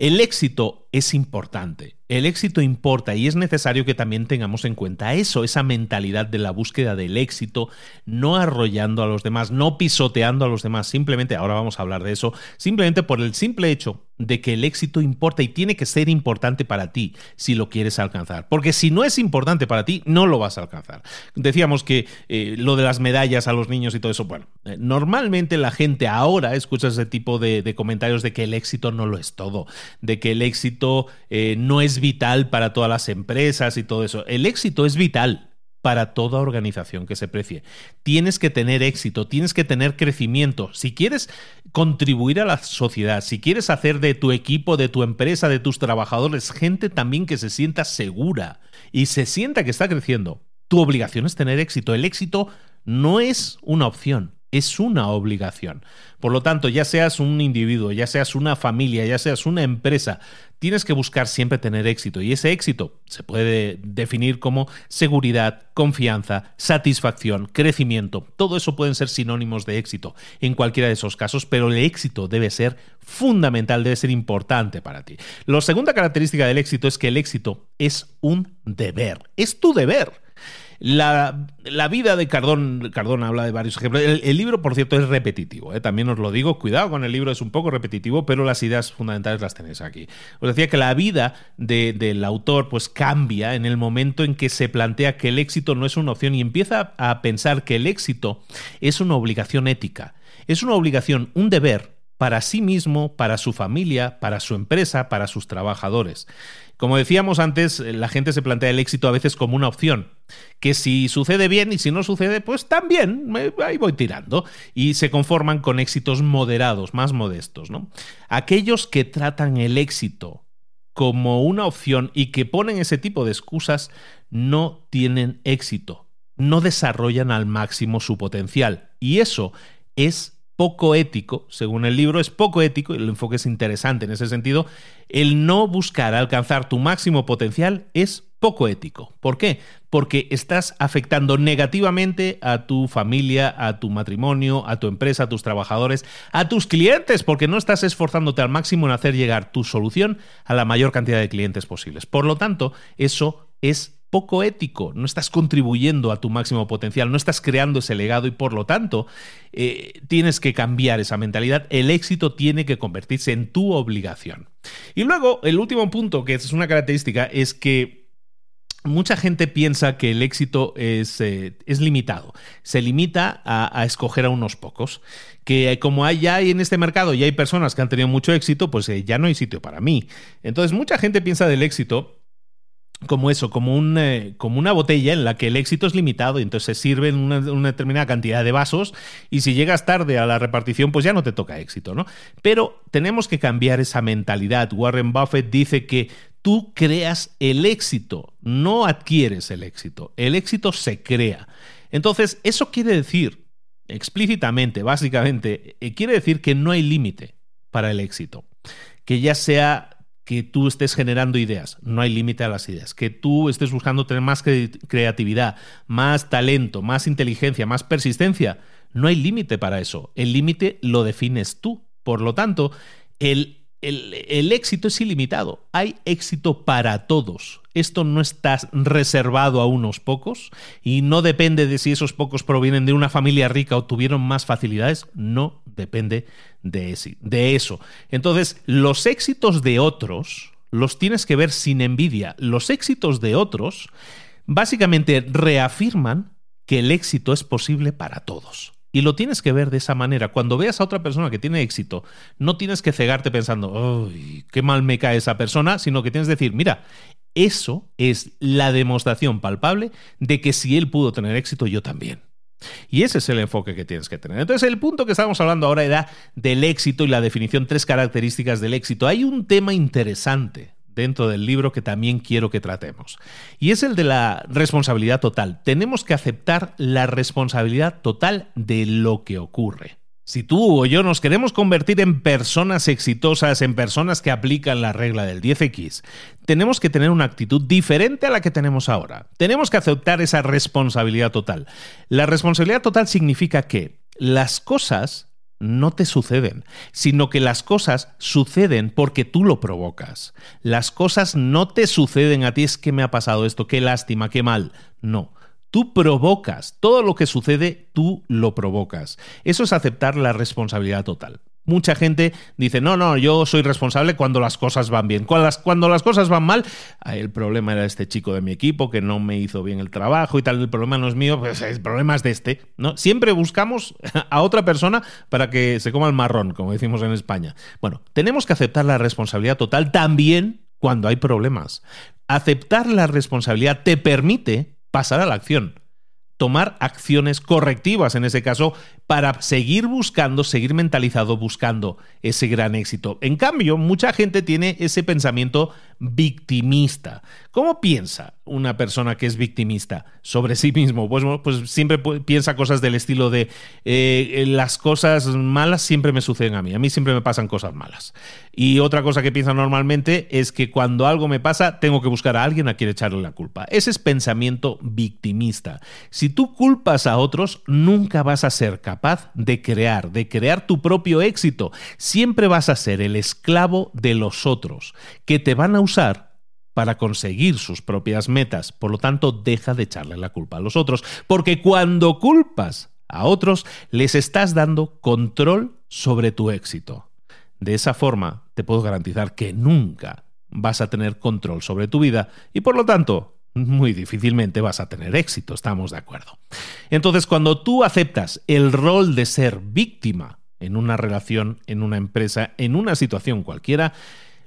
el éxito es importante. El éxito importa y es necesario que también tengamos en cuenta eso, esa mentalidad de la búsqueda del éxito, no arrollando a los demás, no pisoteando a los demás, simplemente, ahora vamos a hablar de eso, simplemente por el simple hecho de que el éxito importa y tiene que ser importante para ti si lo quieres alcanzar. Porque si no es importante para ti, no lo vas a alcanzar. Decíamos que eh, lo de las medallas a los niños y todo eso, bueno, eh, normalmente la gente ahora escucha ese tipo de, comentarios de que el éxito no lo es todo, de que el éxito eh, no es vital para todas las empresas y todo eso. El éxito es vital, para toda organización que se precie. Tienes que tener éxito, tienes que tener crecimiento. Si quieres contribuir a la sociedad, si quieres hacer de tu equipo, de tu empresa, de tus trabajadores, gente también que se sienta segura y se sienta que está creciendo, tu obligación es tener éxito. El éxito no es una opción, es una obligación. Por lo tanto, ya seas un individuo, ya seas una familia, ya seas una empresa, tienes que buscar siempre tener éxito. Y ese éxito se puede definir como seguridad, confianza, satisfacción, crecimiento. Todo eso pueden ser sinónimos de éxito en cualquiera de esos casos, pero el éxito debe ser fundamental, debe ser importante para ti. La segunda característica del éxito es que el éxito es un deber. Es tu deber. La, vida de Cardón, Cardón habla de varios ejemplos. El, libro, por cierto, es repetitivo, ¿eh? también os lo digo. Cuidado con el libro, es un poco repetitivo, pero las ideas fundamentales las tenéis aquí. Os decía que la vida del autor pues cambia en el momento en que se plantea que el éxito no es una opción y empieza a pensar que el éxito es una obligación ética. Es una obligación, un deber para sí mismo, para su familia, para su empresa, para sus trabajadores. Como decíamos antes, la gente se plantea el éxito a veces como una opción, que si sucede bien y si no sucede, pues también, ahí voy tirando, y se conforman con éxitos moderados, más modestos. ¿no? Aquellos que tratan el éxito como una opción y que ponen ese tipo de excusas no tienen éxito, no desarrollan al máximo su potencial, y eso es poco ético, según el libro, es poco ético, y el enfoque es interesante en ese sentido, el no buscar alcanzar tu máximo potencial es poco ético. ¿Por qué? Porque estás afectando negativamente a tu familia, a tu matrimonio, a tu empresa, a tus trabajadores, a tus clientes, porque no estás esforzándote al máximo en hacer llegar tu solución a la mayor cantidad de clientes posibles. Por lo tanto, eso es poco ético, no estás contribuyendo a tu máximo potencial, no estás creando ese legado y por lo tanto eh, tienes que cambiar esa mentalidad. El éxito tiene que convertirse en tu obligación. Y luego, el último punto, que es una característica, es que Mucha gente piensa que el éxito es, eh, es limitado, se limita a, escoger a unos pocos, que como hay ya en este mercado y hay personas que han tenido mucho éxito, pues eh, ya no hay sitio para mí. Entonces mucha gente piensa del éxito como eso, como, un, eh, como una botella en la que el éxito es limitado y entonces se sirven una, una, determinada cantidad de vasos y si llegas tarde a la repartición pues ya no te toca éxito, ¿no? Pero tenemos que cambiar esa mentalidad. Warren Buffett dice que tú creas el éxito, no adquieres el éxito, el éxito se crea. Entonces, eso quiere decir, explícitamente, básicamente, eh, quiere decir que no hay límite para el éxito. Que ya sea que tú estés generando ideas, no hay límite a las ideas, que tú estés buscando tener más creatividad, más talento, más inteligencia, más persistencia, no hay límite para eso. El límite lo defines tú. Por lo tanto, el el, éxito es ilimitado. Hay éxito para todos. Esto no está reservado a unos pocos y no depende de si esos pocos provienen de una familia rica o tuvieron más facilidades. No depende de, eso. Entonces, los éxitos de otros los tienes que ver sin envidia. Los éxitos de otros básicamente reafirman que el éxito es posible para todos. Y lo tienes que ver de esa manera. Cuando veas a otra persona que tiene éxito, no tienes que cegarte pensando, ¡ay, qué mal me cae esa persona! Sino que tienes que decir, mira, eso es la demostración palpable de que si él pudo tener éxito, yo también. Y ese es el enfoque que tienes que tener. Entonces, el punto que estábamos hablando ahora era del éxito y la definición, tres características del éxito. Hay un tema interesante dentro del libro que también quiero que tratemos. Y es el de la responsabilidad total. Tenemos que aceptar la responsabilidad total de lo que ocurre. Si tú o yo nos queremos convertir en personas exitosas, en personas que aplican la regla del 10X, tenemos que tener una actitud diferente a la que tenemos ahora. Tenemos que aceptar esa responsabilidad total. La responsabilidad total significa que las cosas no te suceden, sino que las cosas suceden porque tú lo provocas. Las cosas no te suceden a ti, es que me ha pasado esto, qué lástima, qué mal. No. Tú provocas, todo lo que sucede, tú lo provocas. Eso es aceptar la responsabilidad total. Mucha gente dice, no, no, yo soy responsable cuando las cosas van bien. Cuando las, cuando las cosas van mal, el problema era este chico de mi equipo que no me hizo bien el trabajo y tal, el problema no es mío, pues el problema es de este. ¿no? Siempre buscamos a otra persona para que se coma el marrón, como decimos en España. Bueno, tenemos que aceptar la responsabilidad total también cuando hay problemas. Aceptar la responsabilidad te permite pasar a la acción tomar acciones correctivas en ese caso para seguir buscando, seguir mentalizado buscando ese gran éxito. En cambio, mucha gente tiene ese pensamiento victimista. ¿Cómo piensa una persona que es victimista sobre sí mismo? Pues, pues siempre piensa cosas del estilo de eh, las cosas malas siempre me suceden a mí, a mí siempre me pasan cosas malas. Y otra cosa que piensa normalmente es que cuando algo me pasa tengo que buscar a alguien a quien echarle la culpa. Ese es pensamiento victimista. Si tú culpas a otros, nunca vas a ser capaz de crear, de crear tu propio éxito. Siempre vas a ser el esclavo de los otros, que te van a usar para conseguir sus propias metas. Por lo tanto, deja de echarle la culpa a los otros, porque cuando culpas a otros, les estás dando control sobre tu éxito. De esa forma, te puedo garantizar que nunca vas a tener control sobre tu vida y por lo tanto muy difícilmente vas a tener éxito, estamos de acuerdo. Entonces, cuando tú aceptas el rol de ser víctima en una relación, en una empresa, en una situación cualquiera,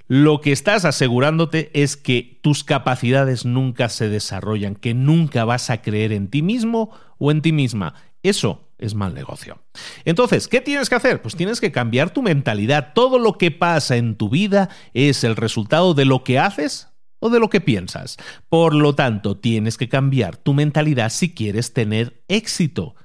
lo que estás asegurándote es que tus capacidades nunca se desarrollan, que nunca vas a creer en ti mismo o en ti misma. Eso es mal negocio. Entonces, ¿qué tienes que hacer? Pues tienes que cambiar tu mentalidad. Todo lo que pasa en tu vida es el resultado de lo que haces o de lo que piensas. Por lo tanto, tienes que cambiar tu mentalidad si quieres tener éxito.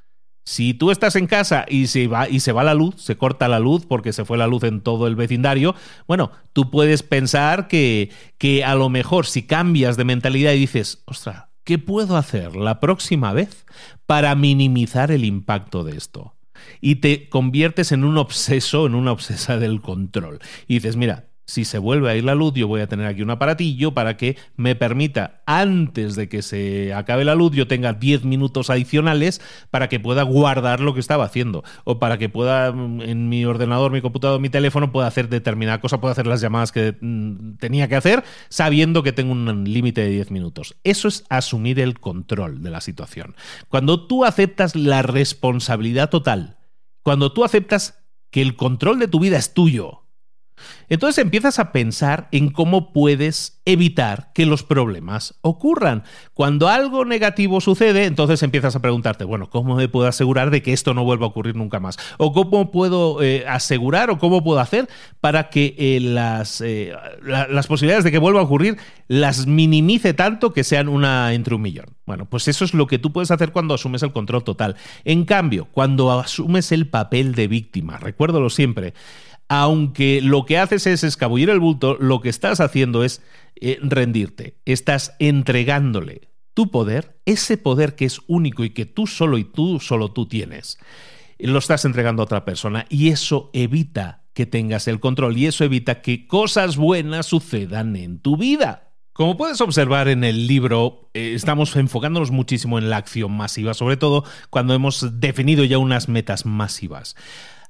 Si tú estás en casa y se, va, y se va la luz, se corta la luz porque se fue la luz en todo el vecindario, bueno, tú puedes pensar que, que a lo mejor si cambias de mentalidad y dices, ostras, ¿qué puedo hacer la próxima vez para minimizar el impacto de esto? Y te conviertes en un obseso, en una obsesa del control. Y dices, mira, si se vuelve a ir la luz, yo voy a tener aquí un aparatillo para que me permita, antes de que se acabe la luz, yo tenga 10 minutos adicionales para que pueda guardar lo que estaba haciendo. O para que pueda, mm, en mi ordenador, mi computador, mi teléfono, pueda hacer determinada cosa, pueda hacer las llamadas que mm, tenía que hacer, sabiendo que tengo un límite de 10 minutos. Eso es asumir el control de la situación. Cuando tú aceptas la responsabilidad total, cuando tú aceptas que el control de tu vida es tuyo, entonces empiezas a pensar en cómo puedes evitar que los problemas ocurran. Cuando algo negativo sucede, entonces empiezas a preguntarte, bueno, ¿cómo me puedo asegurar de que esto no vuelva a ocurrir nunca más? ¿O cómo puedo eh, asegurar o cómo puedo hacer para que eh, las, eh, las posibilidades de que vuelva a ocurrir las minimice tanto que sean una entre un millón? Bueno, pues eso es lo que tú puedes hacer cuando asumes el control total. En cambio, cuando asumes el papel de víctima, recuérdalo siempre, aunque lo que haces es escabullir el bulto, lo que estás haciendo es eh, rendirte. Estás entregándole tu poder, ese poder que es único y que tú solo y tú solo tú tienes. Lo estás entregando a otra persona y eso evita que tengas el control y eso evita que cosas buenas sucedan en tu vida. Como puedes observar en el libro, eh, estamos enfocándonos muchísimo en la acción masiva, sobre todo cuando hemos definido ya unas metas masivas.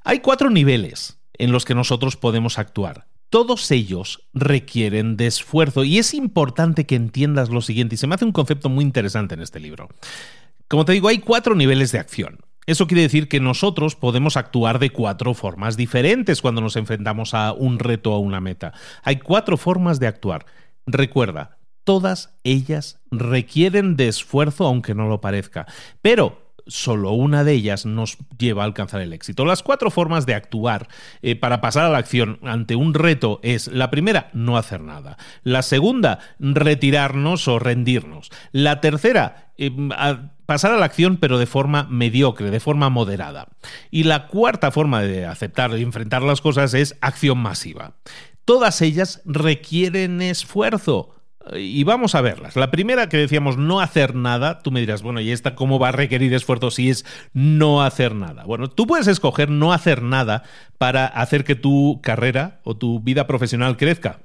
Hay cuatro niveles en los que nosotros podemos actuar. Todos ellos requieren de esfuerzo y es importante que entiendas lo siguiente, y se me hace un concepto muy interesante en este libro. Como te digo, hay cuatro niveles de acción. Eso quiere decir que nosotros podemos actuar de cuatro formas diferentes cuando nos enfrentamos a un reto o a una meta. Hay cuatro formas de actuar. Recuerda, todas ellas requieren de esfuerzo aunque no lo parezca, pero solo una de ellas nos lleva a alcanzar el éxito. Las cuatro formas de actuar eh, para pasar a la acción ante un reto es la primera, no hacer nada. La segunda, retirarnos o rendirnos. La tercera, eh, pasar a la acción pero de forma mediocre, de forma moderada. Y la cuarta forma de aceptar y enfrentar las cosas es acción masiva. Todas ellas requieren esfuerzo. Y vamos a verlas. La primera que decíamos no hacer nada, tú me dirás, bueno, ¿y esta cómo va a requerir esfuerzo si es no hacer nada? Bueno, tú puedes escoger no hacer nada para hacer que tu carrera o tu vida profesional crezca.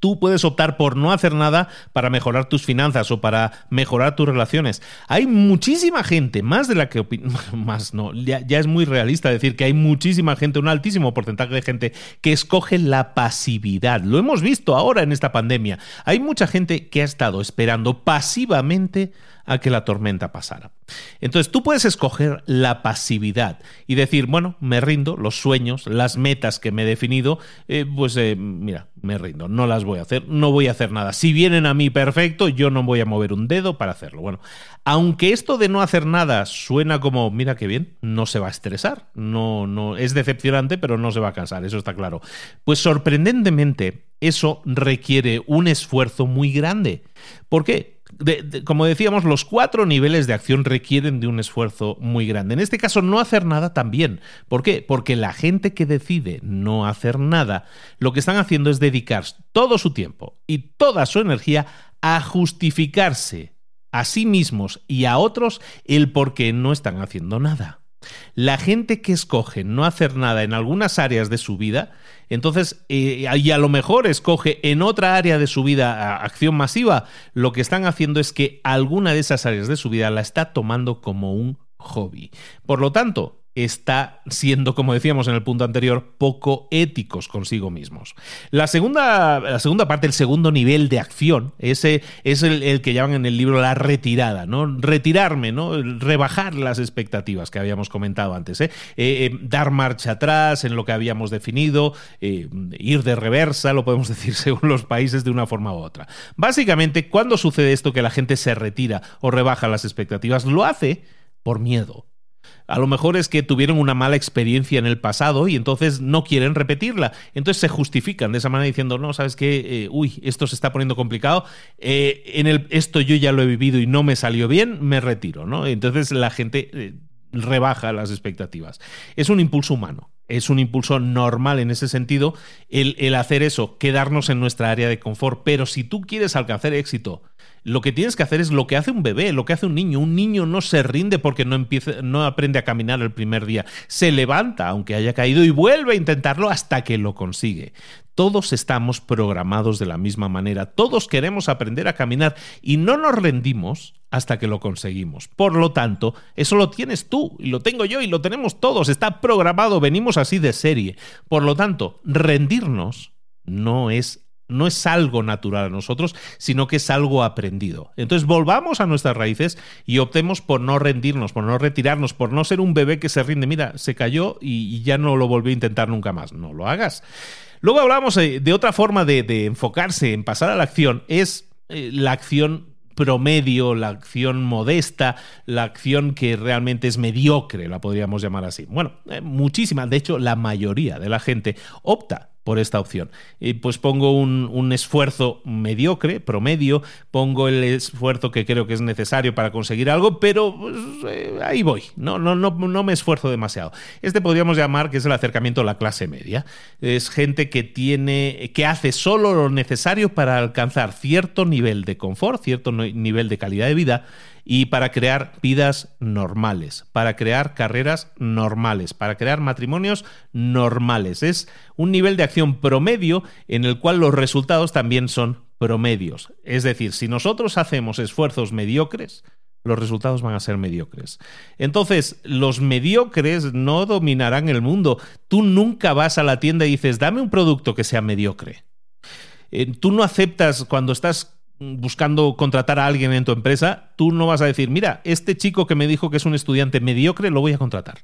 Tú puedes optar por no hacer nada para mejorar tus finanzas o para mejorar tus relaciones. Hay muchísima gente, más de la que más no, ya, es muy realista decir que hay muchísima gente, un altísimo porcentaje de gente que escoge la pasividad. Lo hemos visto ahora en esta pandemia. Hay mucha gente que ha estado esperando pasivamente a que la tormenta pasara. Entonces tú puedes escoger la pasividad y decir, bueno, me rindo, los sueños, las metas que me he definido, eh, pues eh, mira, me rindo, no las voy a hacer, no voy a hacer nada. Si vienen a mí perfecto, yo no voy a mover un dedo para hacerlo. Bueno, aunque esto de no hacer nada suena como, mira qué bien, no se va a estresar, no, no, es decepcionante, pero no se va a cansar, eso está claro. Pues sorprendentemente, eso requiere un esfuerzo muy grande. ¿Por qué? Como decíamos, los cuatro niveles de acción requieren de un esfuerzo muy grande. En este caso, no hacer nada también. ¿Por qué? Porque la gente que decide no hacer nada, lo que están haciendo es dedicar todo su tiempo y toda su energía a justificarse a sí mismos y a otros el por qué no están haciendo nada. La gente que escoge no hacer nada en algunas áreas de su vida, entonces, eh, y a lo mejor escoge en otra área de su vida acción masiva, lo que están haciendo es que alguna de esas áreas de su vida la está tomando como un hobby. Por lo tanto, está siendo, como decíamos en el punto anterior, poco éticos consigo mismos. La segunda, la segunda parte, el segundo nivel de acción, ese es el, que llaman en el libro la retirada, ¿no? Retirarme, ¿no? Rebajar las expectativas que habíamos comentado antes, ¿eh? Eh, eh, dar marcha atrás en lo que habíamos definido, ir de reversa, lo podemos decir según los países de una forma u otra. Básicamente, cuando sucede esto que la gente se retira o rebaja las expectativas, lo hace por miedo a lo mejor es que tuvieron una mala experiencia en el pasado y entonces no quieren repetirla. Entonces se justifican de esa manera diciendo, no, sabes qué, eh, uy, esto se está poniendo complicado, eh, en el, esto yo ya lo he vivido y no me salió bien, me retiro, ¿no? Entonces la gente eh, rebaja las expectativas. Es un impulso humano. Es un impulso normal en ese sentido el, el hacer eso, quedarnos en nuestra área de confort. Pero si tú quieres alcanzar éxito, lo que tienes que hacer es lo que hace un bebé, lo que hace un niño. Un niño no se rinde porque no, empieza, no aprende a caminar el primer día. Se levanta, aunque haya caído, y vuelve a intentarlo hasta que lo consigue. Todos estamos programados de la misma manera. Todos queremos aprender a caminar y no nos rendimos hasta que lo conseguimos. Por lo tanto, eso lo tienes tú y lo tengo yo y lo tenemos todos. Está programado, venimos así de serie. Por lo tanto, rendirnos no es no es algo natural a nosotros, sino que es algo aprendido. Entonces volvamos a nuestras raíces y optemos por no rendirnos, por no retirarnos, por no ser un bebé que se rinde. Mira, se cayó y, ya no lo volvió a intentar nunca más. No lo hagas. Luego hablamos de, otra forma de, enfocarse en pasar a la acción, es eh, la acción promedio, la acción modesta, la acción que realmente es mediocre, la podríamos llamar así. Bueno, eh, muchísima, de hecho la mayoría de la gente opta por esta opción. Y pues pongo un, esfuerzo mediocre, promedio, pongo el esfuerzo que creo que es necesario para conseguir algo, pero pues, eh, ahí voy, no, no, no, no me esfuerzo demasiado. Este podríamos llamar que es el acercamiento a la clase media. Es gente que tiene, que hace solo lo necesario para alcanzar cierto nivel de confort, cierto nivel de calidad de vida y para crear vidas normales, para crear carreras normales, para crear matrimonios normales. Es un nivel de acción promedio en el cual los resultados también son promedios. Es decir, si nosotros hacemos esfuerzos mediocres, los resultados van a ser mediocres. Entonces, los mediocres no dominarán el mundo. Tú nunca vas a la tienda y dices, dame un producto que sea mediocre. Eh, tú no aceptas cuando estás buscando contratar a alguien en tu empresa, tú no vas a decir, mira, este chico que me dijo que es un estudiante mediocre, lo voy a contratar.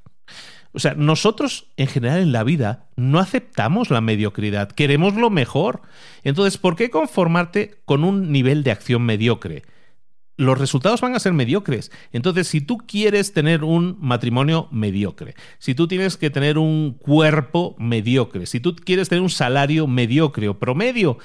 O sea, nosotros en general en la vida no aceptamos la mediocridad, queremos lo mejor. Entonces, ¿por qué conformarte con un nivel de acción mediocre? Los resultados van a ser mediocres. Entonces, si tú quieres tener un matrimonio mediocre, si tú tienes que tener un cuerpo mediocre, si tú quieres tener un salario mediocre o promedio,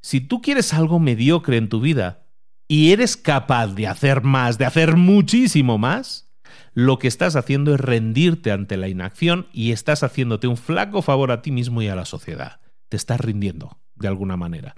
si tú quieres algo mediocre en tu vida y eres capaz de hacer más, de hacer muchísimo más, lo que estás haciendo es rendirte ante la inacción y estás haciéndote un flaco favor a ti mismo y a la sociedad. Te estás rindiendo, de alguna manera.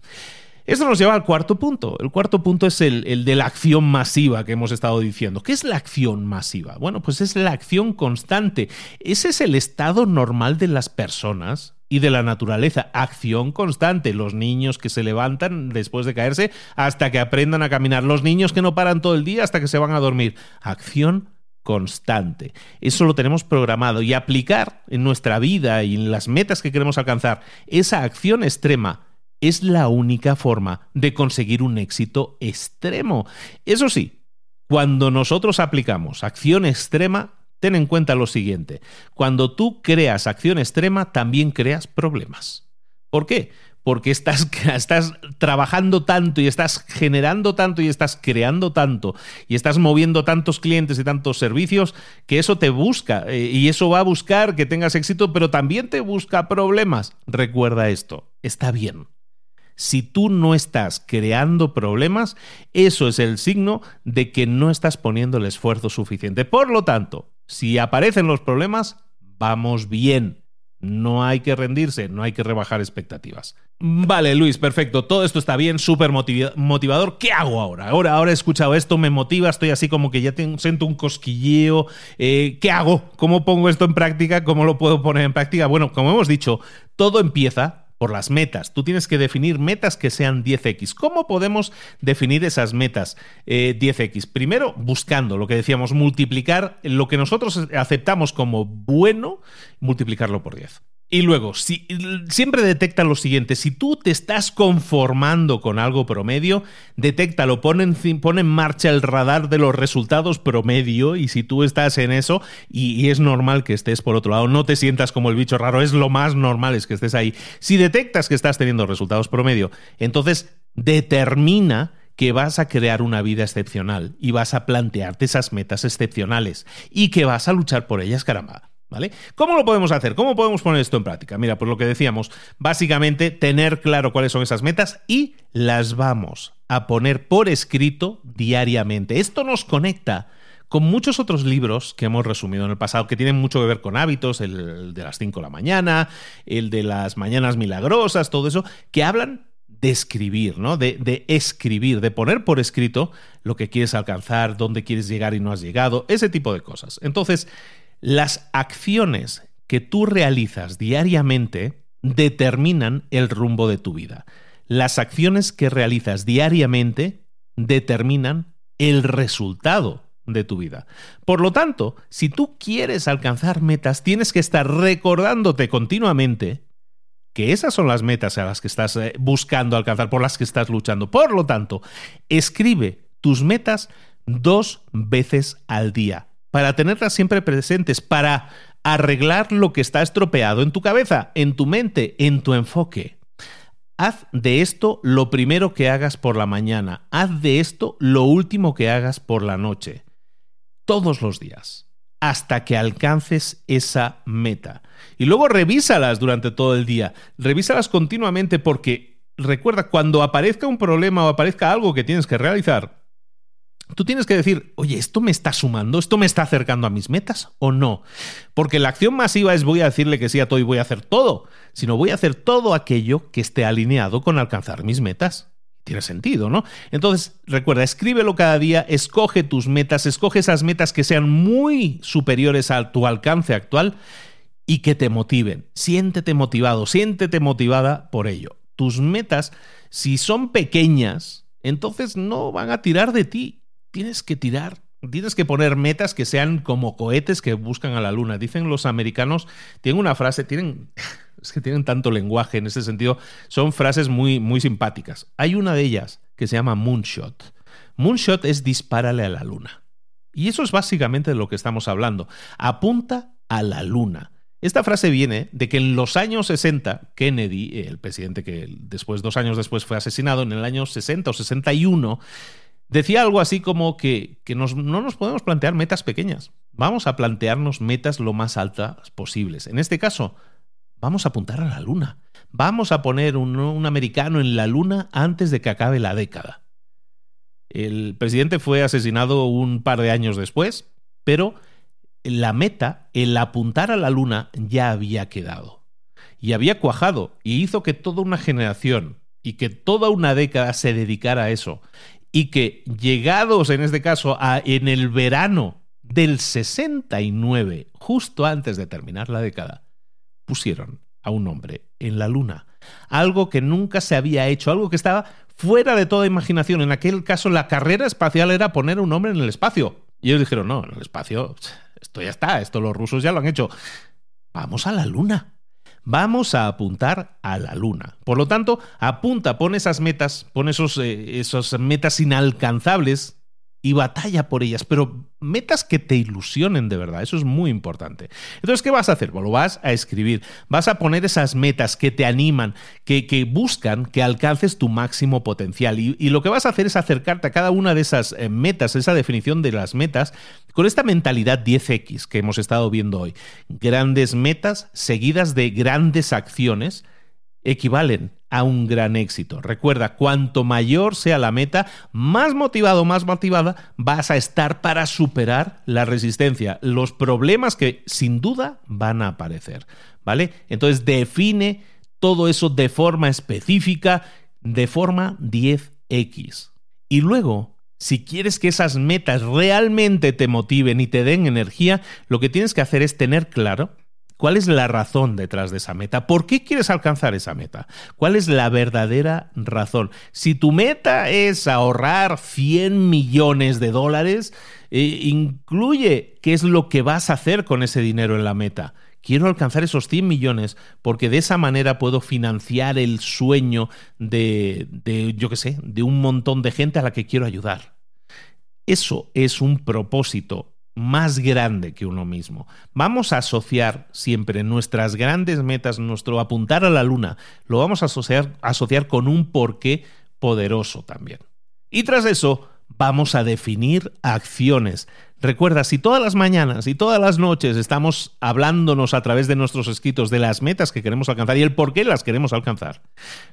Esto nos lleva al cuarto punto. El cuarto punto es el, el, de la acción masiva que hemos estado diciendo. ¿Qué es la acción masiva? Bueno, pues es la acción constante. Ese es el estado normal de las personas y de la naturaleza. Acción constante. Los niños que se levantan después de caerse hasta que aprendan a caminar. Los niños que no paran todo el día hasta que se van a dormir. Acción constante. Eso lo tenemos programado y aplicar en nuestra vida y en las metas que queremos alcanzar esa acción extrema es la única forma de conseguir un éxito extremo. Eso sí, cuando nosotros aplicamos acción extrema, ten en cuenta lo siguiente. Cuando tú creas acción extrema, también creas problemas. ¿Por qué? porque estás, trabajando tanto y estás generando tanto y estás creando tanto y estás moviendo tantos clientes y tantos servicios que eso te busca eh, y eso va a buscar que tengas éxito, pero también te busca problemas. Recuerda esto, está bien. Si tú no estás creando problemas, eso es el signo de que no estás poniendo el esfuerzo suficiente. Por lo tanto, si aparecen los problemas, vamos bien. No hay que rendirse, no hay que rebajar expectativas. Vale, Luis, perfecto. Todo esto está bien, súper motivador. ¿Qué hago ahora? ahora? Ahora he escuchado esto, me motiva, estoy así como que ya tengo, siento un cosquilleo. Eh, ¿Qué hago? ¿Cómo pongo esto en práctica? ¿Cómo lo puedo poner en práctica? Bueno, como hemos dicho, todo empieza por las metas. Tú tienes que definir metas que sean 10x. ¿Cómo podemos definir esas metas 10x? Eh, Primero, buscando lo que decíamos, multiplicar lo que nosotros aceptamos como bueno, multiplicarlo por 10. Y luego, si, siempre detecta lo siguiente, si tú te estás conformando con algo promedio, detéctalo, pone en, en marcha el radar de los resultados promedio y si tú estás en eso y, y, es normal que estés por otro lado, no te sientas como el bicho raro, es lo más normal es que estés ahí. Si detectas que estás teniendo resultados promedio, entonces determina que vas a crear una vida excepcional y vas a plantearte esas metas excepcionales y que vas a luchar por ellas, caramba. ¿Vale? ¿Cómo lo podemos hacer? ¿Cómo podemos poner esto en práctica? Mira, pues lo que decíamos, básicamente tener claro cuáles son esas metas y las vamos a poner por escrito diariamente. Esto nos conecta con muchos otros libros que hemos resumido en el pasado, que tienen mucho que ver con hábitos, el de las 5 de la mañana, el de las mañanas milagrosas, todo eso, que hablan de escribir, ¿no? De, de, escribir, de poner por escrito lo que quieres alcanzar, dónde quieres llegar y no has llegado, ese tipo de cosas. Entonces, las acciones que tú realizas diariamente determinan el rumbo de tu vida. Las acciones que realizas diariamente determinan el resultado de tu vida. Por lo tanto, si tú quieres alcanzar metas, tienes que estar recordándote continuamente que esas son las metas a las que estás eh, buscando alcanzar, por las que estás luchando. Por lo tanto, escribe tus metas dos veces al día para tenerlas siempre presentes, para arreglar lo que está estropeado en tu cabeza, en tu mente, en tu enfoque. Haz de esto lo primero que hagas por la mañana, haz de esto lo último que hagas por la noche, todos los días, hasta que alcances esa meta. Y luego revísalas durante todo el día, revísalas continuamente porque recuerda, cuando aparezca un problema o aparezca algo que tienes que realizar, Tú tienes que decir, oye, ¿esto me está sumando? ¿Esto me está acercando a mis metas o no? Porque la acción masiva es voy a decirle que sí a todo y voy a hacer todo, sino voy a hacer todo aquello que esté alineado con alcanzar mis metas. Tiene sentido, ¿no? Entonces, recuerda, escríbelo cada día, escoge tus metas, escoge esas metas que sean muy superiores a tu alcance actual y que te motiven. Siéntete motivado, siéntete motivada por ello. Tus metas, si son pequeñas, entonces no van a tirar de ti. Tienes que tirar Tienes que poner metas que sean como cohetes que buscan a la luna. Dicen los americanos, tienen una frase, tienen, es que tienen tanto lenguaje en ese sentido, son frases muy, muy simpáticas. Hay una de ellas que se llama Moonshot. Moonshot es dispárale a la luna. Y eso es básicamente de lo que estamos hablando. Apunta a la luna. Esta frase viene de que en los años 60, Kennedy, el presidente que después, dos años después fue asesinado, en el año 60 o 61, Decía algo así como que, no nos podemos plantear metas pequeñas, vamos a plantearnos metas lo más altas posibles. En este caso, vamos a apuntar a la luna, vamos a poner un, un americano en la luna antes de que acabe la década. El presidente fue asesinado un par de años después, pero la meta, el apuntar a la luna, ya había quedado. Y había cuajado, y hizo que toda una generación y que toda una década se dedicara a eso y que llegados en este caso a, en el verano del 69, justo antes de terminar la década, pusieron a un hombre en la luna. Algo que nunca se había hecho, algo que estaba fuera de toda imaginación. En aquel caso la carrera espacial era poner a un hombre en el espacio. Y ellos dijeron, no, en el espacio, esto ya está, esto los rusos ya lo han hecho. Vamos a la luna vamos a apuntar a la luna. Por lo tanto, apunta, pon esas metas, pon esos, eh, esas metas inalcanzables y batalla por ellas, pero metas que te ilusionen de verdad, eso es muy importante. Entonces, ¿qué vas a hacer? Bueno, vas a escribir, vas a poner esas metas que te animan, que, que buscan que alcances tu máximo potencial y, y, lo que vas a hacer es acercarte a cada una de esas eh, metas, esa definición de las metas, con esta mentalidad 10X que hemos estado viendo hoy. Grandes metas seguidas de grandes acciones equivalen a un gran éxito. Recuerda, cuanto mayor sea la meta, más motivado, más motivada vas a estar para superar la resistencia, los problemas que sin duda van a aparecer, ¿vale? Entonces define todo eso de forma específica, de forma 10X. Y luego, si quieres que esas metas realmente te motiven y te den energía, lo que tienes que hacer es tener claro ¿Cuál es la razón detrás de esa meta? ¿Por qué quieres alcanzar esa meta? ¿Cuál es la verdadera razón? Si tu meta es ahorrar 100 millones de dólares, eh, incluye qué es lo que vas a hacer con ese dinero en la meta. Quiero alcanzar esos 100 millones porque de esa manera puedo financiar el sueño de, de yo qué sé, de un montón de gente a la que quiero ayudar. Eso es un propósito más grande que uno mismo. Vamos a asociar siempre nuestras grandes metas, nuestro apuntar a la luna, lo vamos a asociar, asociar con un porqué poderoso también. Y tras eso, vamos a definir acciones. Recuerda, si todas las mañanas y todas las noches estamos hablándonos a través de nuestros escritos de las metas que queremos alcanzar y el por qué las queremos alcanzar,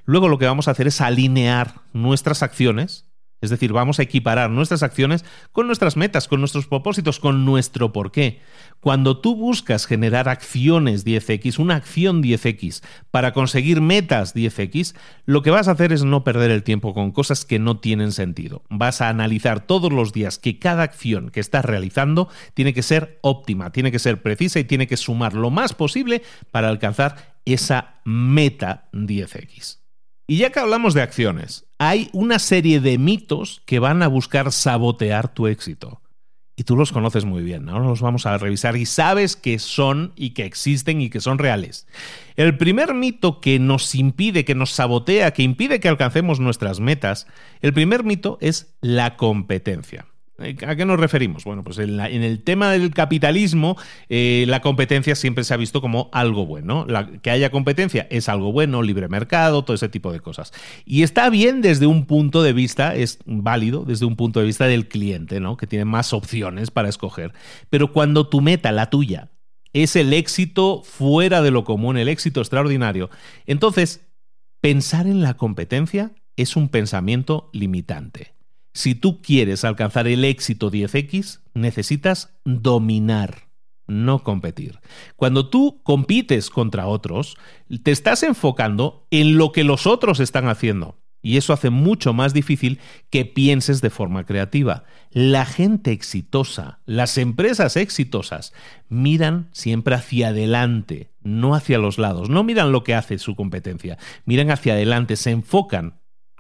luego lo que vamos a hacer es alinear nuestras acciones es decir, vamos a equiparar nuestras acciones con nuestras metas, con nuestros propósitos, con nuestro porqué. Cuando tú buscas generar acciones 10X, una acción 10X, para conseguir metas 10X, lo que vas a hacer es no perder el tiempo con cosas que no tienen sentido. Vas a analizar todos los días que cada acción que estás realizando tiene que ser óptima, tiene que ser precisa y tiene que sumar lo más posible para alcanzar esa meta 10X. Y ya que hablamos de acciones, hay una serie de mitos que van a buscar sabotear tu éxito. Y tú los conoces muy bien, ahora los vamos a revisar y sabes que son y que existen y que son reales. El primer mito que nos impide, que nos sabotea, que impide que alcancemos nuestras metas, el primer mito es la competencia. ¿A qué nos referimos? Bueno, pues en, el tema del capitalismo, eh, la competencia siempre se ha visto como algo bueno. que haya competencia es algo bueno, libre mercado, todo ese tipo de cosas. Y está bien desde un punto de vista, es válido desde un punto de vista del cliente, ¿no? Que tiene más opciones para escoger. Pero cuando tu meta, la tuya, es el éxito fuera de lo común, el éxito extraordinario, entonces pensar en la competencia es un pensamiento limitante. Si tú quieres alcanzar el éxito 10X, necesitas dominar, no competir. Cuando tú compites contra otros, te estás enfocando en lo que los otros están haciendo. Y eso hace mucho más difícil que pienses de forma creativa. La gente exitosa, las empresas exitosas, miran siempre hacia adelante, no hacia los lados. No miran lo que hace su competencia, miran hacia adelante, se enfocan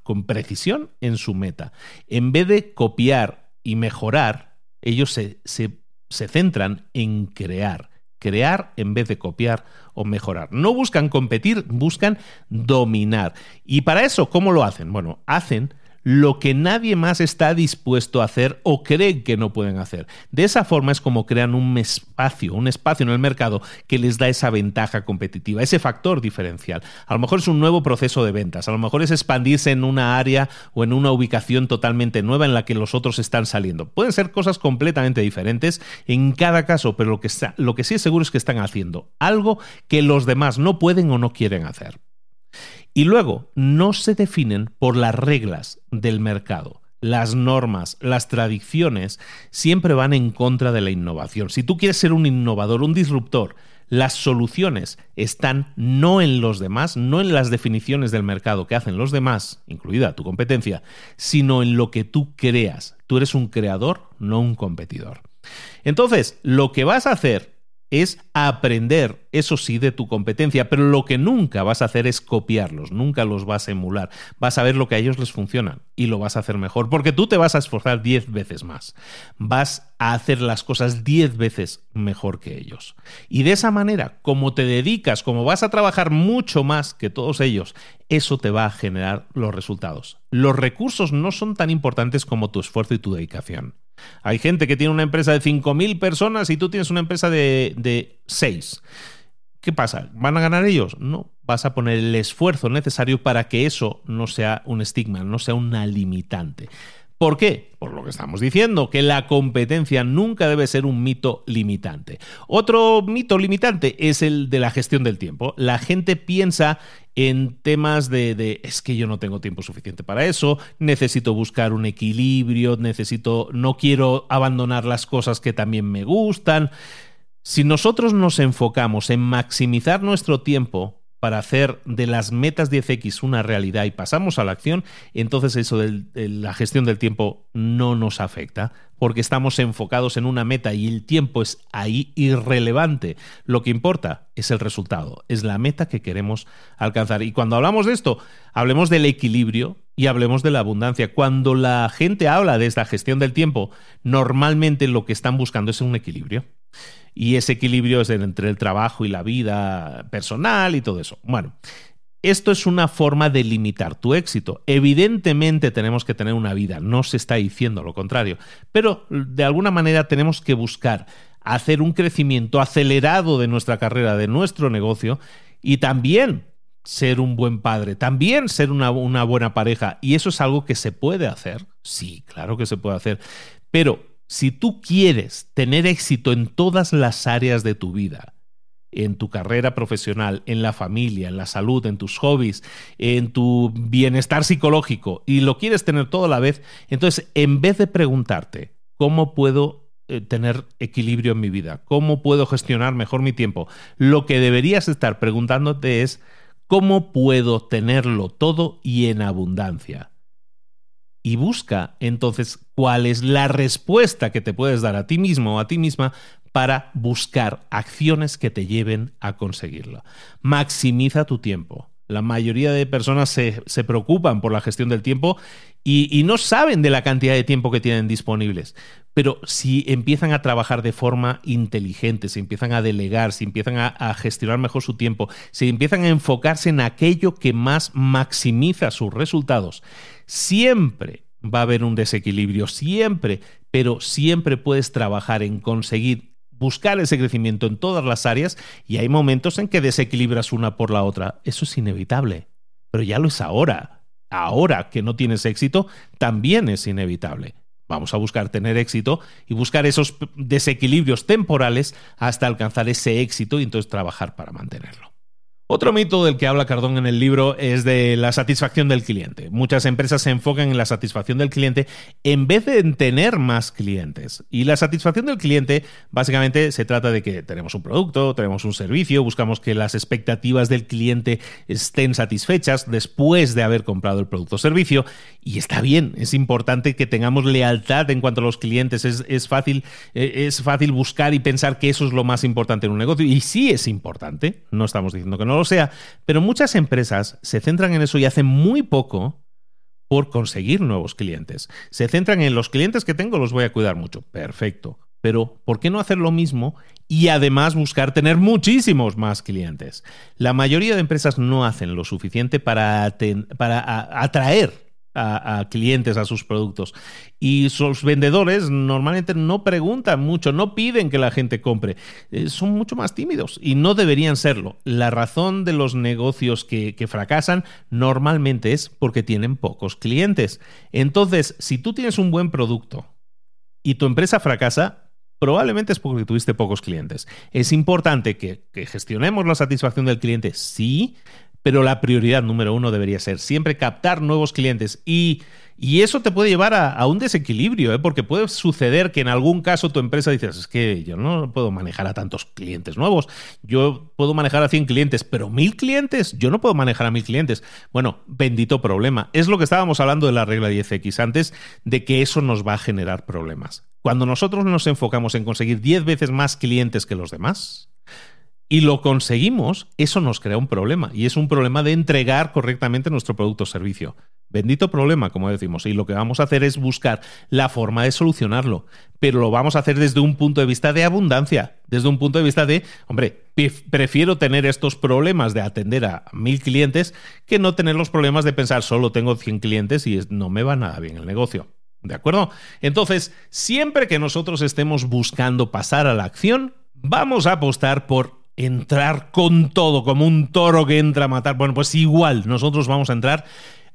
con precisión en su meta. En vez de copiar y mejorar, ellos se, se, se centran en crear crear en vez de copiar o mejorar. No buscan competir, buscan dominar. Y para eso, ¿cómo lo hacen? Bueno, hacen lo que nadie más está dispuesto a hacer o cree que no pueden hacer. De esa forma es como crean un espacio, un espacio en el mercado que les da esa ventaja competitiva, ese factor diferencial. A lo mejor es un nuevo proceso de ventas, a lo mejor es expandirse en una área o en una ubicación totalmente nueva en la que los otros están saliendo. Pueden ser cosas completamente diferentes en cada caso, pero lo que, lo que sí es seguro es que están haciendo algo que los demás no pueden o no quieren hacer. Y luego, no se definen por las reglas del mercado. Las normas, las tradiciones siempre van en contra de la innovación. Si tú quieres ser un innovador, un disruptor, las soluciones están no en los demás, no en las definiciones del mercado que hacen los demás, incluida tu competencia, sino en lo que tú creas. Tú eres un creador, no un competidor. Entonces, lo que vas a hacer es aprender, eso sí, de tu competencia, pero lo que nunca vas a hacer es copiarlos, nunca los vas a emular. Vas a ver lo que a ellos les funciona y lo vas a hacer mejor, porque tú te vas a esforzar 10 veces más. Vas a hacer las cosas 10 veces mejor que ellos. Y de esa manera, como te dedicas, como vas a trabajar mucho más que todos ellos, eso te va a generar los resultados. Los recursos no son tan importantes como tu esfuerzo y tu dedicación. Hay gente que tiene una empresa de 5.000 personas y tú tienes una empresa de, de 6. ¿Qué pasa? ¿Van a ganar ellos? No, vas a poner el esfuerzo necesario para que eso no sea un estigma, no sea una limitante. ¿Por qué? Por lo que estamos diciendo, que la competencia nunca debe ser un mito limitante. Otro mito limitante es el de la gestión del tiempo. La gente piensa en temas de, es que yo no tengo tiempo suficiente para eso, necesito buscar un equilibrio, necesito, no quiero abandonar las cosas que también me gustan. Si nosotros nos enfocamos en maximizar nuestro tiempo, para hacer de las metas 10X una realidad y pasamos a la acción, entonces eso de la gestión del tiempo no nos afecta, porque estamos enfocados en una meta y el tiempo es ahí irrelevante. Lo que importa es el resultado, es la meta que queremos alcanzar. Y cuando hablamos de esto, hablemos del equilibrio y hablemos de la abundancia. Cuando la gente habla de esta gestión del tiempo, normalmente lo que están buscando es un equilibrio y ese equilibrio es entre el trabajo y la vida personal y todo eso. Bueno, esto es una forma de limitar tu éxito. Evidentemente tenemos que tener una vida, no se está diciendo lo contrario, pero de alguna manera tenemos que buscar hacer un crecimiento acelerado de nuestra carrera, de nuestro negocio y también ser un buen padre, también ser una, una buena pareja. Y eso es algo que se puede hacer. Sí, claro que se puede hacer. Pero si tú quieres tener éxito en todas las áreas de tu vida, en tu carrera profesional, en la familia, en la salud, en tus hobbies, en tu bienestar psicológico, y lo quieres tener todo a la vez, entonces en vez de preguntarte cómo puedo eh, tener equilibrio en mi vida, cómo puedo gestionar mejor mi tiempo, lo que deberías estar preguntándote es cómo puedo tenerlo todo y en abundancia y busca entonces cuál es la respuesta que te puedes dar a ti mismo o a ti misma para buscar acciones que te lleven a conseguirlo. Maximiza tu tiempo. La mayoría de personas se, se preocupan por la gestión del tiempo y, y, no saben de la cantidad de tiempo que tienen disponibles. Pero si empiezan a trabajar de forma inteligente, si empiezan a delegar, si empiezan a, a gestionar mejor su tiempo, si empiezan a enfocarse en aquello que más maximiza sus resultados, siempre va a haber un desequilibrio, siempre, pero siempre puedes trabajar en conseguir buscar ese crecimiento en todas las áreas y hay momentos en que desequilibras una por la otra. Eso es inevitable, pero ya lo es ahora. Ahora que no tienes éxito, también es inevitable. Vamos a buscar tener éxito y buscar esos desequilibrios temporales hasta alcanzar ese éxito y entonces trabajar para mantenerlo. Otro mito del que habla Cardón en el libro es de la satisfacción del cliente. Muchas empresas se enfocan en la satisfacción del cliente en vez de en tener más clientes. Y la satisfacción del cliente básicamente se trata de que tenemos un producto, tenemos un servicio, buscamos que las expectativas del cliente estén satisfechas después de haber comprado el producto o servicio. Y está bien, es importante que tengamos lealtad en cuanto a los clientes. Es, fácil, eh, es fácil buscar y pensar que eso es lo más importante en un negocio. Y sí es importante, no estamos diciendo que no o sea, pero muchas empresas se centran en eso y hacen muy poco por conseguir nuevos clientes. Se centran en los clientes que tengo, los voy a cuidar mucho. Perfecto. Pero, ¿por qué no hacer lo mismo y además buscar tener muchísimos más clientes? La mayoría de empresas no hacen lo suficiente para, para atraer a, clientes a sus productos. Y sus vendedores normalmente no preguntan mucho, no piden que la gente compre. Eh, son mucho más tímidos y no deberían serlo. La razón de los negocios que, que fracasan normalmente es porque tienen pocos clientes. Entonces, si tú tienes un buen producto y tu empresa fracasa, probablemente es porque tuviste pocos clientes. Es importante que, que, gestionemos la satisfacción del cliente, sí, pero la prioridad número uno debería ser siempre captar nuevos clientes y, y eso te puede llevar a, un desequilibrio, ¿eh? porque puede suceder que en algún caso tu empresa dices, es que yo no puedo manejar a tantos clientes nuevos, yo puedo manejar a 100 clientes, pero mil clientes, yo no puedo manejar a mil clientes. Bueno, bendito problema. Es lo que estábamos hablando de la regla 10X antes, de que eso nos va a generar problemas. Cuando nosotros nos enfocamos en conseguir 10 veces más clientes que los demás, y lo conseguimos, eso nos crea un problema. Y es un problema de entregar correctamente nuestro producto o servicio. Bendito problema, como decimos. Y lo que vamos a hacer es buscar la forma de solucionarlo. Pero lo vamos a hacer desde un punto de vista de abundancia. Desde un punto de vista de, hombre, prefiero tener estos problemas de atender a mil clientes que no tener los problemas de pensar solo tengo 100 clientes y no me va nada bien el negocio. ¿De acuerdo? Entonces, siempre que nosotros estemos buscando pasar a la acción, vamos a apostar por entrar con todo, como un toro que entra a matar. Bueno, pues igual, nosotros vamos a entrar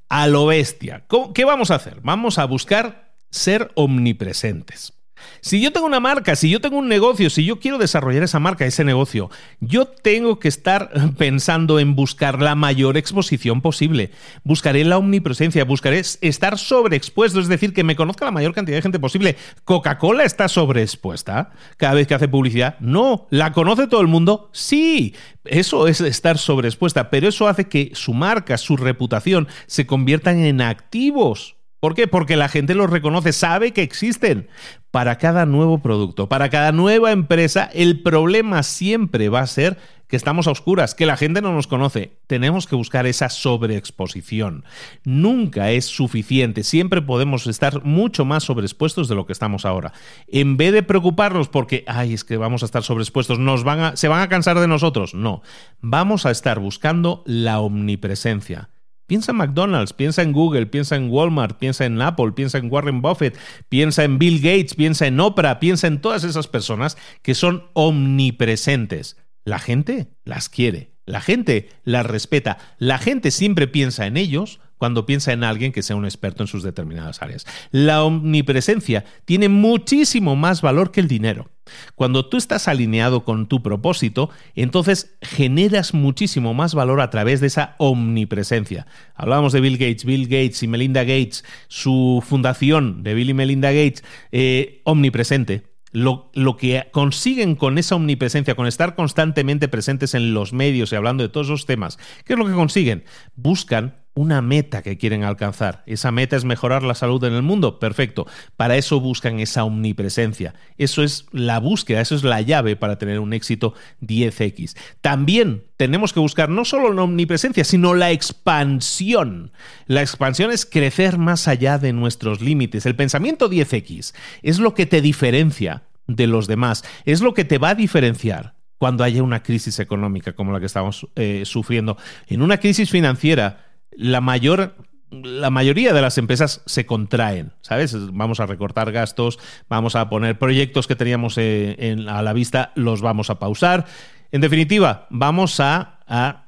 a lo bestia. ¿Qué vamos a hacer? Vamos a buscar ser omnipresentes. Si yo tengo una marca, si yo tengo un negocio, si yo quiero desarrollar esa marca, ese negocio, yo tengo que estar pensando en buscar la mayor exposición posible. Buscaré la omnipresencia, buscaré estar sobreexpuesto, es decir, que me conozca la mayor cantidad de gente posible. ¿Coca-Cola está sobreexpuesta cada vez que hace publicidad? No. ¿La conoce todo el mundo? Sí. Eso es estar sobreexpuesta, pero eso hace que su marca, su reputación se conviertan en activos ¿Por qué? Porque la gente los reconoce, sabe que existen. Para cada nuevo producto, para cada nueva empresa, el problema siempre va a ser que estamos a oscuras, que la gente no nos conoce. Tenemos que buscar esa sobreexposición. Nunca es suficiente, siempre podemos estar mucho más sobreexpuestos de lo que estamos ahora. En vez de preocuparnos porque, ay, es que vamos a estar sobreexpuestos, nos van a, se van a cansar de nosotros. No, vamos a estar buscando la omnipresencia Piensa en McDonald's, piensa en Google, piensa en Walmart, piensa en Apple, piensa en Warren Buffett, piensa en Bill Gates, piensa en Oprah, piensa en todas esas personas que son omnipresentes. La gente las quiere, la gente las respeta, la gente siempre piensa en ellos cuando piensa en alguien que sea un experto en sus determinadas áreas. La omnipresencia tiene muchísimo más valor que el dinero. Cuando tú estás alineado con tu propósito, entonces generas muchísimo más valor a través de esa omnipresencia. Hablábamos de Bill Gates, Bill Gates y Melinda Gates, su fundación de Bill y Melinda Gates, eh, omnipresente. Lo, lo, que consiguen con esa omnipresencia, con estar constantemente presentes en los medios y hablando de todos esos temas, ¿qué es lo que consiguen? Buscan una meta que quieren alcanzar. Esa meta es mejorar la salud en el mundo. Perfecto. Para eso buscan esa omnipresencia. Eso es la búsqueda, eso es la llave para tener un éxito 10x. También tenemos que buscar no solo la omnipresencia, sino la expansión. La expansión es crecer más allá de nuestros límites. El pensamiento 10x es lo que te diferencia de los demás. Es lo que te va a diferenciar cuando haya una crisis económica como la que estamos eh, sufriendo. En una crisis financiera, la mayor la mayoría de las empresas se contraen, ¿sabes? Vamos a recortar gastos, vamos a poner proyectos que teníamos eh, a la vista, los vamos a pausar. En definitiva, vamos a, a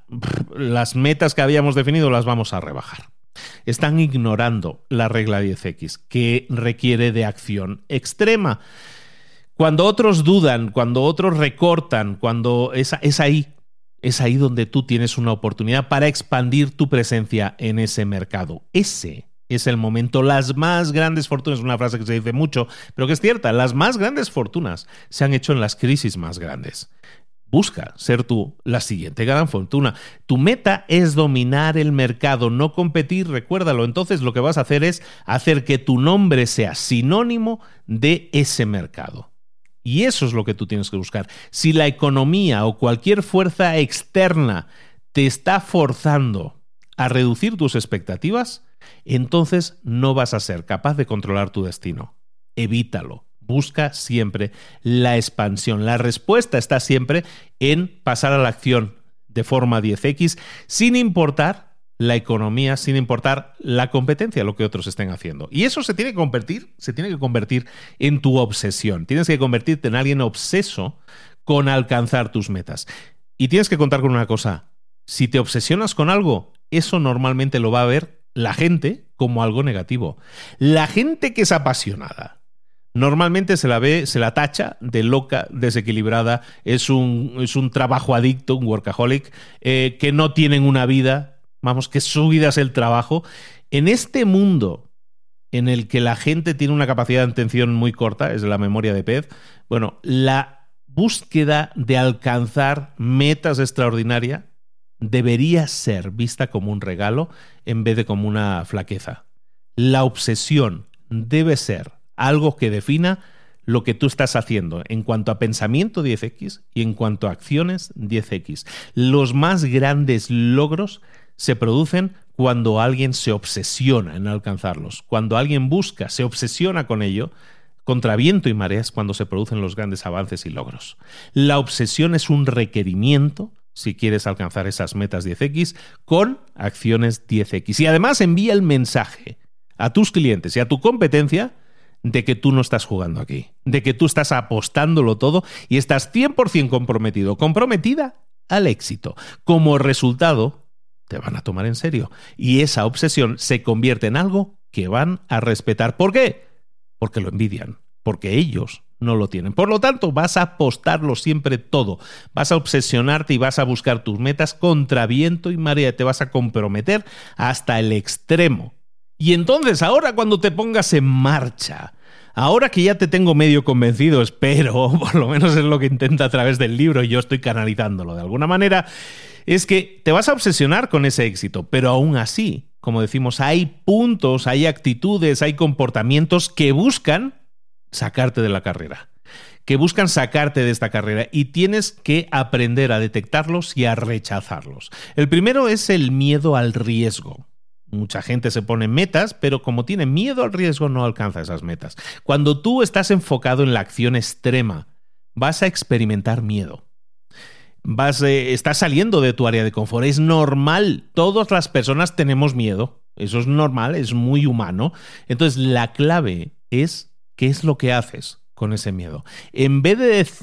las metas que habíamos definido las vamos a rebajar. Están ignorando la regla 10X, que requiere de acción extrema. Cuando otros dudan, cuando otros recortan, cuando es, es ahí es ahí donde tú tienes una oportunidad para expandir tu presencia en ese mercado. Ese es el momento. Las más grandes fortunas, una frase que se dice mucho, pero que es cierta, las más grandes fortunas se han hecho en las crisis más grandes. Busca ser tú la siguiente gran fortuna. Tu meta es dominar el mercado, no competir, recuérdalo. Entonces lo que vas a hacer es hacer que tu nombre sea sinónimo de ese mercado. Y eso es lo que tú tienes que buscar. Si la economía o cualquier fuerza externa te está forzando a reducir tus expectativas, entonces no vas a ser capaz de controlar tu destino. Evítalo. Busca siempre la expansión. La respuesta está siempre en pasar a la acción de forma 10X sin importar la economía sin importar la competencia, lo que otros estén haciendo. Y eso se tiene que convertir, se tiene que convertir en tu obsesión. Tienes que convertirte en alguien obseso con alcanzar tus metas. Y tienes que contar con una cosa, si te obsesionas con algo, eso normalmente lo va a ver la gente como algo negativo. La gente que es apasionada, normalmente se la ve, se la tacha de loca, desequilibrada, es un, es un trabajo adicto, un workaholic, eh, que no tienen una vida vamos, que su vida es el trabajo, en este mundo en el que la gente tiene una capacidad de atención muy corta, es la memoria de pez, bueno, la búsqueda de alcanzar metas extraordinarias debería ser vista como un regalo en vez de como una flaqueza. La obsesión debe ser algo que defina lo que tú estás haciendo en cuanto a pensamiento 10X y en cuanto a acciones 10X. Los más grandes logros se producen cuando alguien se obsesiona en alcanzarlos, cuando alguien busca, se obsesiona con ello, contra viento y mareas cuando se producen los grandes avances y logros. La obsesión es un requerimiento si quieres alcanzar esas metas 10X con acciones 10X. Y además envía el mensaje a tus clientes y a tu competencia de que tú no estás jugando aquí, de que tú estás apostándolo todo y estás 100% comprometido, comprometida al éxito. Como resultado, te van a tomar en serio. Y esa obsesión se convierte en algo que van a respetar. ¿Por qué? Porque lo envidian, porque ellos no lo tienen. Por lo tanto, vas a apostarlo siempre todo. Vas a obsesionarte y vas a buscar tus metas contra viento y marea. Te vas a comprometer hasta el extremo. Y entonces, ahora cuando te pongas en marcha, ahora que ya te tengo medio convencido, espero, por lo menos es lo que intenta a través del libro y yo estoy canalizándolo de alguna manera, es que te vas a obsesionar con ese éxito, pero aún así, como decimos, hay puntos, hay actitudes, hay comportamientos que buscan sacarte de la carrera, que buscan sacarte de esta carrera y tienes que aprender a detectarlos y a rechazarlos. El primero es el miedo al riesgo. Mucha gente se pone metas, pero como tiene miedo al riesgo no alcanza esas metas. Cuando tú estás enfocado en la acción extrema, vas a experimentar miedo vas, eh, estás saliendo de tu área de confort. Es normal, todas las personas tenemos miedo. Eso es normal, es muy humano. Entonces, la clave es qué es lo que haces con ese miedo. En vez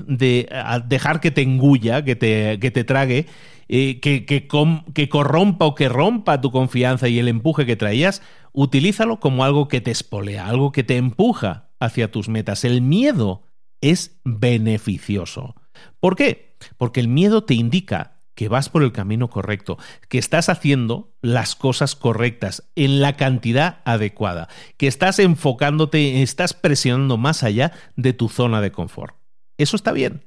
de, dejar que te engulla, que te, que te trague, eh, que, que, que corrompa o que rompa tu confianza y el empuje que traías, utilízalo como algo que te espolea, algo que te empuja hacia tus metas. El miedo es beneficioso. ¿Por qué? Porque el miedo te indica que vas por el camino correcto, que estás haciendo las cosas correctas en la cantidad adecuada, que estás enfocándote, estás presionando más allá de tu zona de confort. Eso está bien.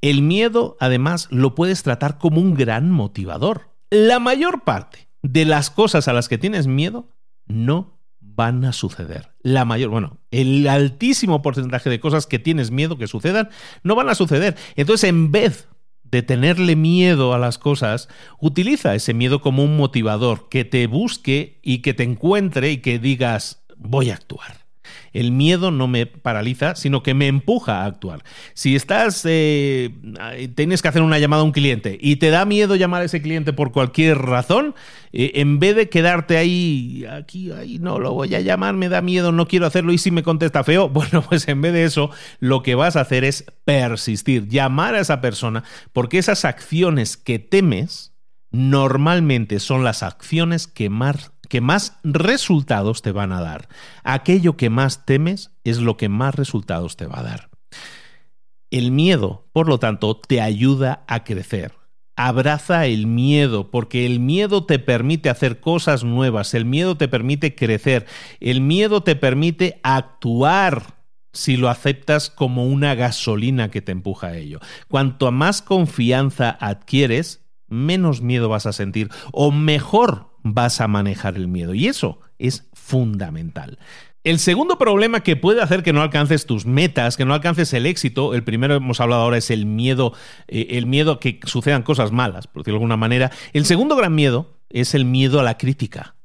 El miedo, además, lo puedes tratar como un gran motivador. La mayor parte de las cosas a las que tienes miedo no van a suceder. La mayor, bueno, el altísimo porcentaje de cosas que tienes miedo que sucedan no van a suceder. Entonces, en vez de tenerle miedo a las cosas, utiliza ese miedo como un motivador que te busque y que te encuentre y que digas, voy a actuar. El miedo no me paraliza, sino que me empuja a actuar. Si estás, eh, tienes que hacer una llamada a un cliente y te da miedo llamar a ese cliente por cualquier razón, eh, en vez de quedarte ahí, aquí, ahí, no lo voy a llamar, me da miedo, no quiero hacerlo y si me contesta feo, bueno, pues en vez de eso, lo que vas a hacer es persistir, llamar a esa persona, porque esas acciones que temes normalmente son las acciones que más que más resultados te van a dar. Aquello que más temes es lo que más resultados te va a dar. El miedo, por lo tanto, te ayuda a crecer, Abraza el miedo, porque el miedo te permite hacer cosas nuevas, el miedo te permite crecer, el miedo te permite actuar si lo aceptas como una gasolina que te empuja a ello. Cuanto más confianza adquieres, menos miedo vas a sentir o mejor vas a manejar el miedo. Y eso es fundamental. El segundo problema que puede hacer que no alcances tus metas, que no alcances el éxito, el primero hemos hablado ahora es el miedo, eh, el miedo a que sucedan cosas malas, por decirlo de alguna manera. El segundo gran miedo es el miedo a la crítica.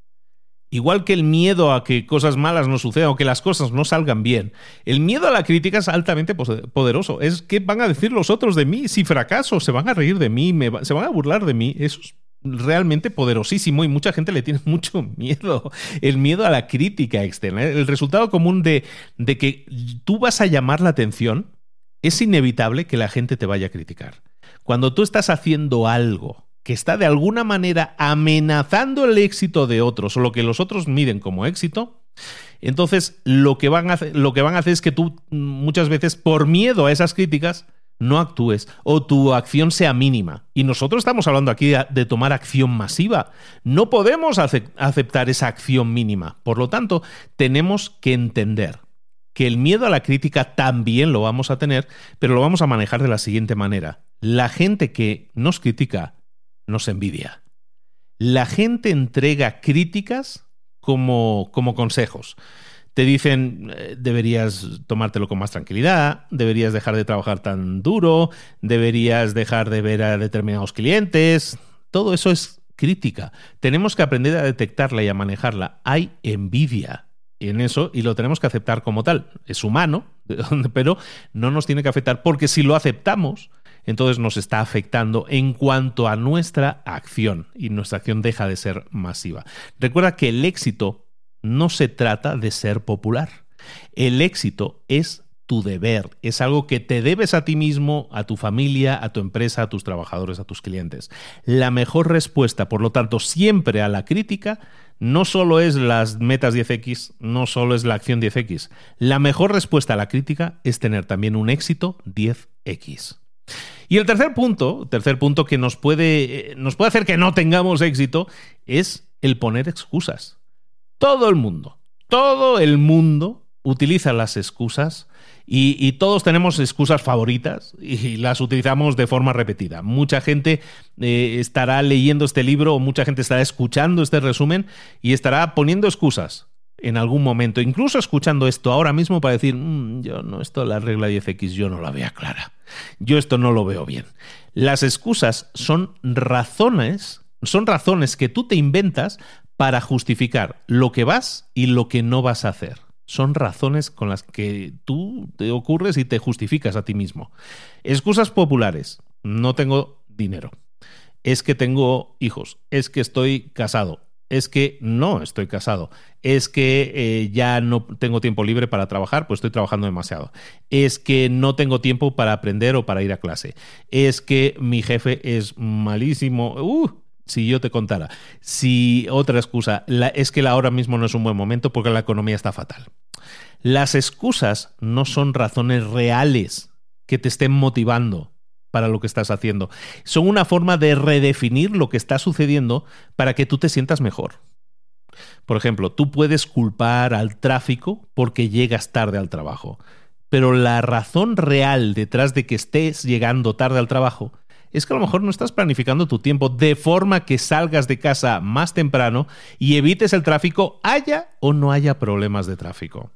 Igual que el miedo a que cosas malas no sucedan o que las cosas no salgan bien, el miedo a la crítica es altamente poderoso. Es que van a decir los otros de mí si fracaso, se van a reír de mí, se van a burlar de mí. Eso es realmente poderosísimo y mucha gente le tiene mucho miedo, el miedo a la crítica externa. El resultado común de, de que tú vas a llamar la atención es inevitable que la gente te vaya a criticar. Cuando tú estás haciendo algo que está de alguna manera amenazando el éxito de otros o lo que los otros miden como éxito, entonces lo que van a lo que van a hacer es que tú muchas veces por miedo a esas críticas no actúes o tu acción sea mínima. Y nosotros estamos hablando aquí de, tomar acción masiva. No podemos aceptar esa acción mínima. Por lo tanto, tenemos que entender que el miedo a la crítica también lo vamos a tener, pero lo vamos a manejar de la siguiente manera. La gente que nos critica nos envidia. La gente entrega críticas como, como consejos te dicen eh, deberías tomártelo con más tranquilidad, deberías dejar de trabajar tan duro, deberías dejar de ver a determinados clientes. Todo eso es crítica. Tenemos que aprender a detectarla y a manejarla. Hay envidia en eso y lo tenemos que aceptar como tal. Es humano, pero no nos tiene que afectar porque si lo aceptamos, entonces nos está afectando en cuanto a nuestra acción y nuestra acción deja de ser masiva. Recuerda que el éxito no se trata de ser popular. El éxito es tu deber, es algo que te debes a ti mismo, a tu familia, a tu empresa, a tus trabajadores, a tus clientes. La mejor respuesta, por lo tanto, siempre a la crítica, no solo es las metas 10X, no solo es la acción 10X. La mejor respuesta a la crítica es tener también un éxito 10X. Y el tercer punto, tercer punto que nos puede, eh, nos puede hacer que no tengamos éxito, es el poner excusas. Todo el mundo, todo el mundo utiliza las excusas y, todos tenemos excusas favoritas y las utilizamos de forma repetida. Mucha gente eh, estará leyendo este libro o mucha gente estará escuchando este resumen y estará poniendo excusas en algún momento, incluso escuchando esto ahora mismo para decir, mm, yo no, esto la regla 10X yo no la veo clara, yo esto no lo veo bien. Las excusas son razones, son razones que tú te inventas para justificar lo que vas y lo que no vas a hacer. Son razones con las que tú te ocurres y te justificas a ti mismo. Excusas populares. No tengo dinero. Es que tengo hijos. Es que estoy casado. Es que no estoy casado. Es que eh, ya no tengo tiempo libre para trabajar, pues estoy trabajando demasiado. Es que no tengo tiempo para aprender o para ir a clase. Es que mi jefe es malísimo. Uh, si yo te contara, si otra excusa es que ahora mismo no es un buen momento porque la economía está fatal. Las excusas no son razones reales que te estén motivando para lo que estás haciendo. Son una forma de redefinir lo que está sucediendo para que tú te sientas mejor. Por ejemplo, tú puedes culpar al tráfico porque llegas tarde al trabajo, pero la razón real detrás de que estés llegando tarde al trabajo es que a lo mejor no estás planificando tu tiempo de forma que salgas de casa más temprano y evites el tráfico, haya o no haya problemas de tráfico.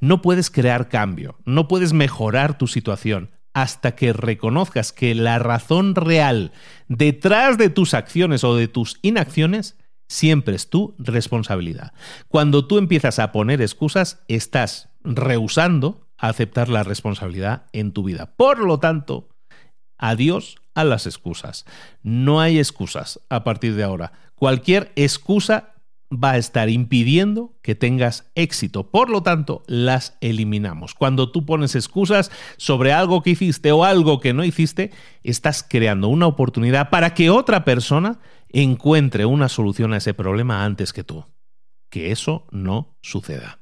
No puedes crear cambio, no puedes mejorar tu situación hasta que reconozcas que la razón real detrás de tus acciones o de tus inacciones siempre es tu responsabilidad. Cuando tú empiezas a poner excusas, estás rehusando aceptar la responsabilidad en tu vida. Por lo tanto, adiós a las excusas. No hay excusas a partir de ahora. Cualquier excusa va a estar impidiendo que tengas éxito. Por lo tanto, las eliminamos. Cuando tú pones excusas sobre algo que hiciste o algo que no hiciste, estás creando una oportunidad para que otra persona encuentre una solución a ese problema antes que tú. Que eso no suceda.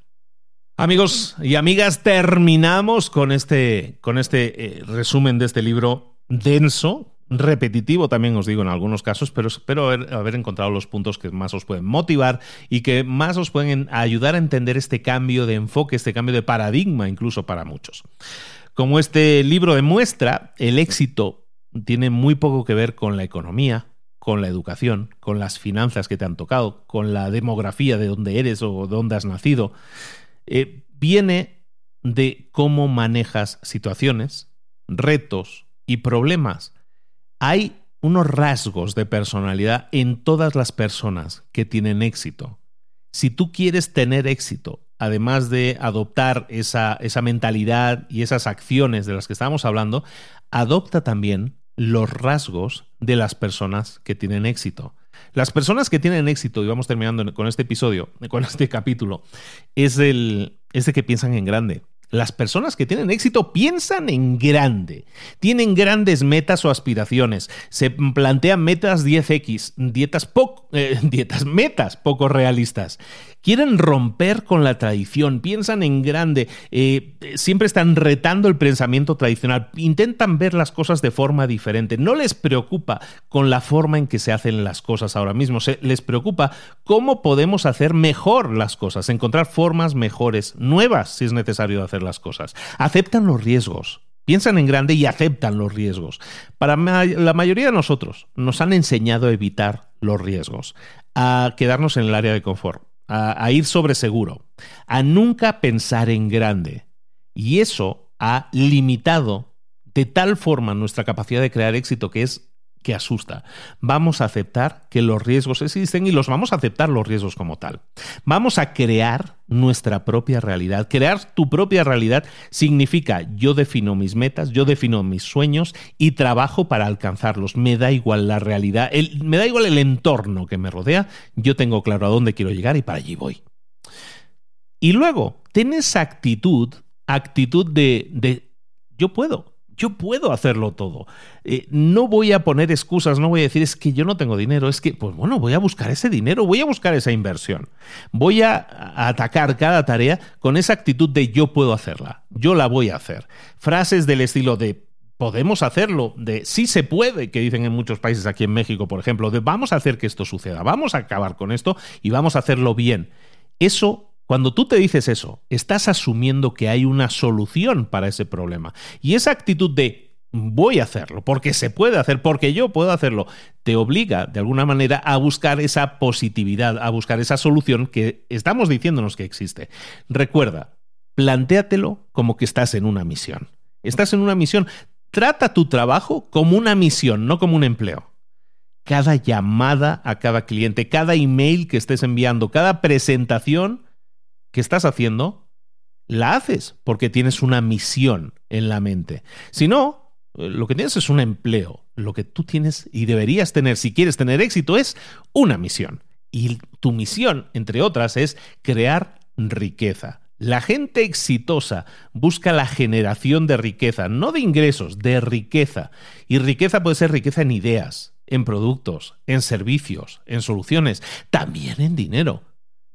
Amigos y amigas, terminamos con este, con este eh, resumen de este libro denso, repetitivo también os digo en algunos casos, pero espero haber, encontrado los puntos que más os pueden motivar y que más os pueden ayudar a entender este cambio de enfoque, este cambio de paradigma incluso para muchos. Como este libro demuestra, el éxito tiene muy poco que ver con la economía, con la educación, con las finanzas que te han tocado, con la demografía de dónde eres o de dónde has nacido. Eh, viene de cómo manejas situaciones, retos y problemas hay unos rasgos de personalidad en todas las personas que tienen éxito. Si tú quieres tener éxito, además de adoptar esa, esa mentalidad y esas acciones de las que estábamos hablando, adopta también los rasgos de las personas que tienen éxito. Las personas que tienen éxito, y vamos terminando con este episodio, con este capítulo, es el, es de que piensan en grande. Las personas que tienen éxito piensan en grande, tienen grandes metas o aspiraciones, se plantean metas 10x, dietas, eh, dietas metas poco realistas quieren romper con la tradición, piensan en grande, eh, siempre están retando el pensamiento tradicional, intentan ver las cosas de forma diferente, no les preocupa con la forma en que se hacen las cosas ahora mismo, se, les preocupa cómo podemos hacer mejor las cosas, encontrar formas mejores, nuevas si es necesario hacer las cosas, aceptan los riesgos. Piensan en grande y aceptan los riesgos. Para la mayoría de nosotros nos han enseñado a evitar los riesgos, a quedarnos en el área de confort a, ir sobre seguro, a nunca pensar en grande. Y eso ha limitado de tal forma nuestra capacidad de crear éxito que es que asusta. Vamos a aceptar que los riesgos existen y los vamos a aceptar los riesgos como tal. Vamos a crear nuestra propia realidad. Crear tu propia realidad significa yo defino mis metas, yo defino mis sueños y trabajo para alcanzarlos. Me da igual la realidad, me da igual el entorno que me rodea, yo tengo claro a dónde quiero llegar y para allí voy. Y luego, ten esa actitud, actitud de, de yo puedo, yo puedo hacerlo todo. Eh, no voy a poner excusas, no voy a decir es que yo no tengo dinero, es que, pues bueno, voy a buscar ese dinero, voy a buscar esa inversión. Voy a, atacar cada tarea con esa actitud de yo puedo hacerla, yo la voy a hacer. Frases del estilo de podemos hacerlo, de sí se puede, que dicen en muchos países, aquí en México, por ejemplo, de vamos a hacer que esto suceda, vamos a acabar con esto y vamos a hacerlo bien. Eso cuando tú te dices eso, estás asumiendo que hay una solución para ese problema. Y esa actitud de voy a hacerlo, porque se puede hacer, porque yo puedo hacerlo, te obliga de alguna manera a buscar esa positividad, a buscar esa solución que estamos diciéndonos que existe. Recuerda, plantéatelo como que estás en una misión. Estás en una misión. Trata tu trabajo como una misión, no como un empleo cada llamada a cada cliente, cada email que estés enviando, cada presentación que estás haciendo, la haces porque tienes una misión en la mente. Si no, eh, lo que tienes es un empleo. Lo que tú tienes y deberías tener si quieres tener éxito es una misión. Y tu misión, entre otras, es crear riqueza. La gente exitosa busca la generación de riqueza, no de ingresos, de riqueza. Y riqueza puede ser riqueza en ideas, en productos, en servicios, en soluciones, también en dinero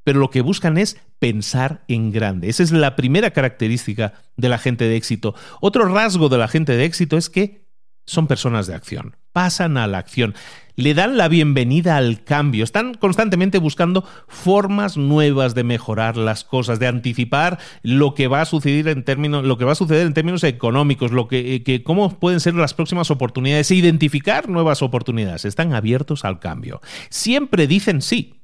pero lo que buscan es pensar en grande. Esa es la primera característica de la gente de éxito. Otro rasgo de la gente de éxito es que son personas de acción, pasan a la acción, le dan la bienvenida al cambio, están constantemente buscando formas nuevas de mejorar las cosas, de anticipar lo que va a suceder en términos, lo que va a suceder en términos económicos, lo que, que cómo pueden ser las próximas oportunidades, e identificar nuevas oportunidades. Están abiertos al cambio. Siempre dicen sí,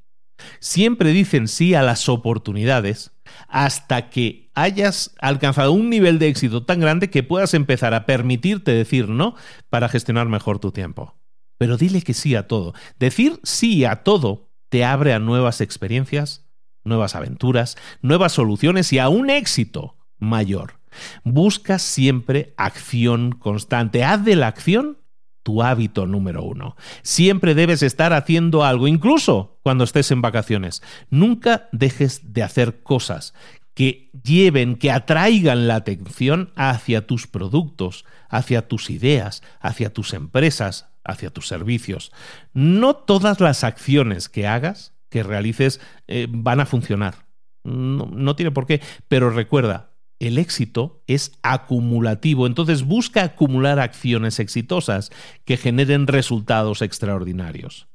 Siempre dicen sí a las oportunidades hasta que hayas alcanzado un nivel de éxito tan grande que puedas empezar a permitirte decir no para gestionar mejor tu tiempo. Pero dile que sí a todo. Decir sí a todo te abre a nuevas experiencias, nuevas aventuras, nuevas soluciones y a un éxito mayor. Busca siempre acción constante. Haz de la acción tu hábito número uno. Siempre debes estar haciendo algo, incluso cuando estés en vacaciones. Nunca dejes de hacer cosas que lleven, que atraigan la atención hacia tus productos, hacia tus ideas, hacia tus empresas, hacia tus servicios. No todas las acciones que hagas, que realices, eh, van a funcionar. No, no tiene por qué, pero recuerda, el éxito es acumulativo, entonces busca acumular acciones exitosas que generen resultados extraordinarios.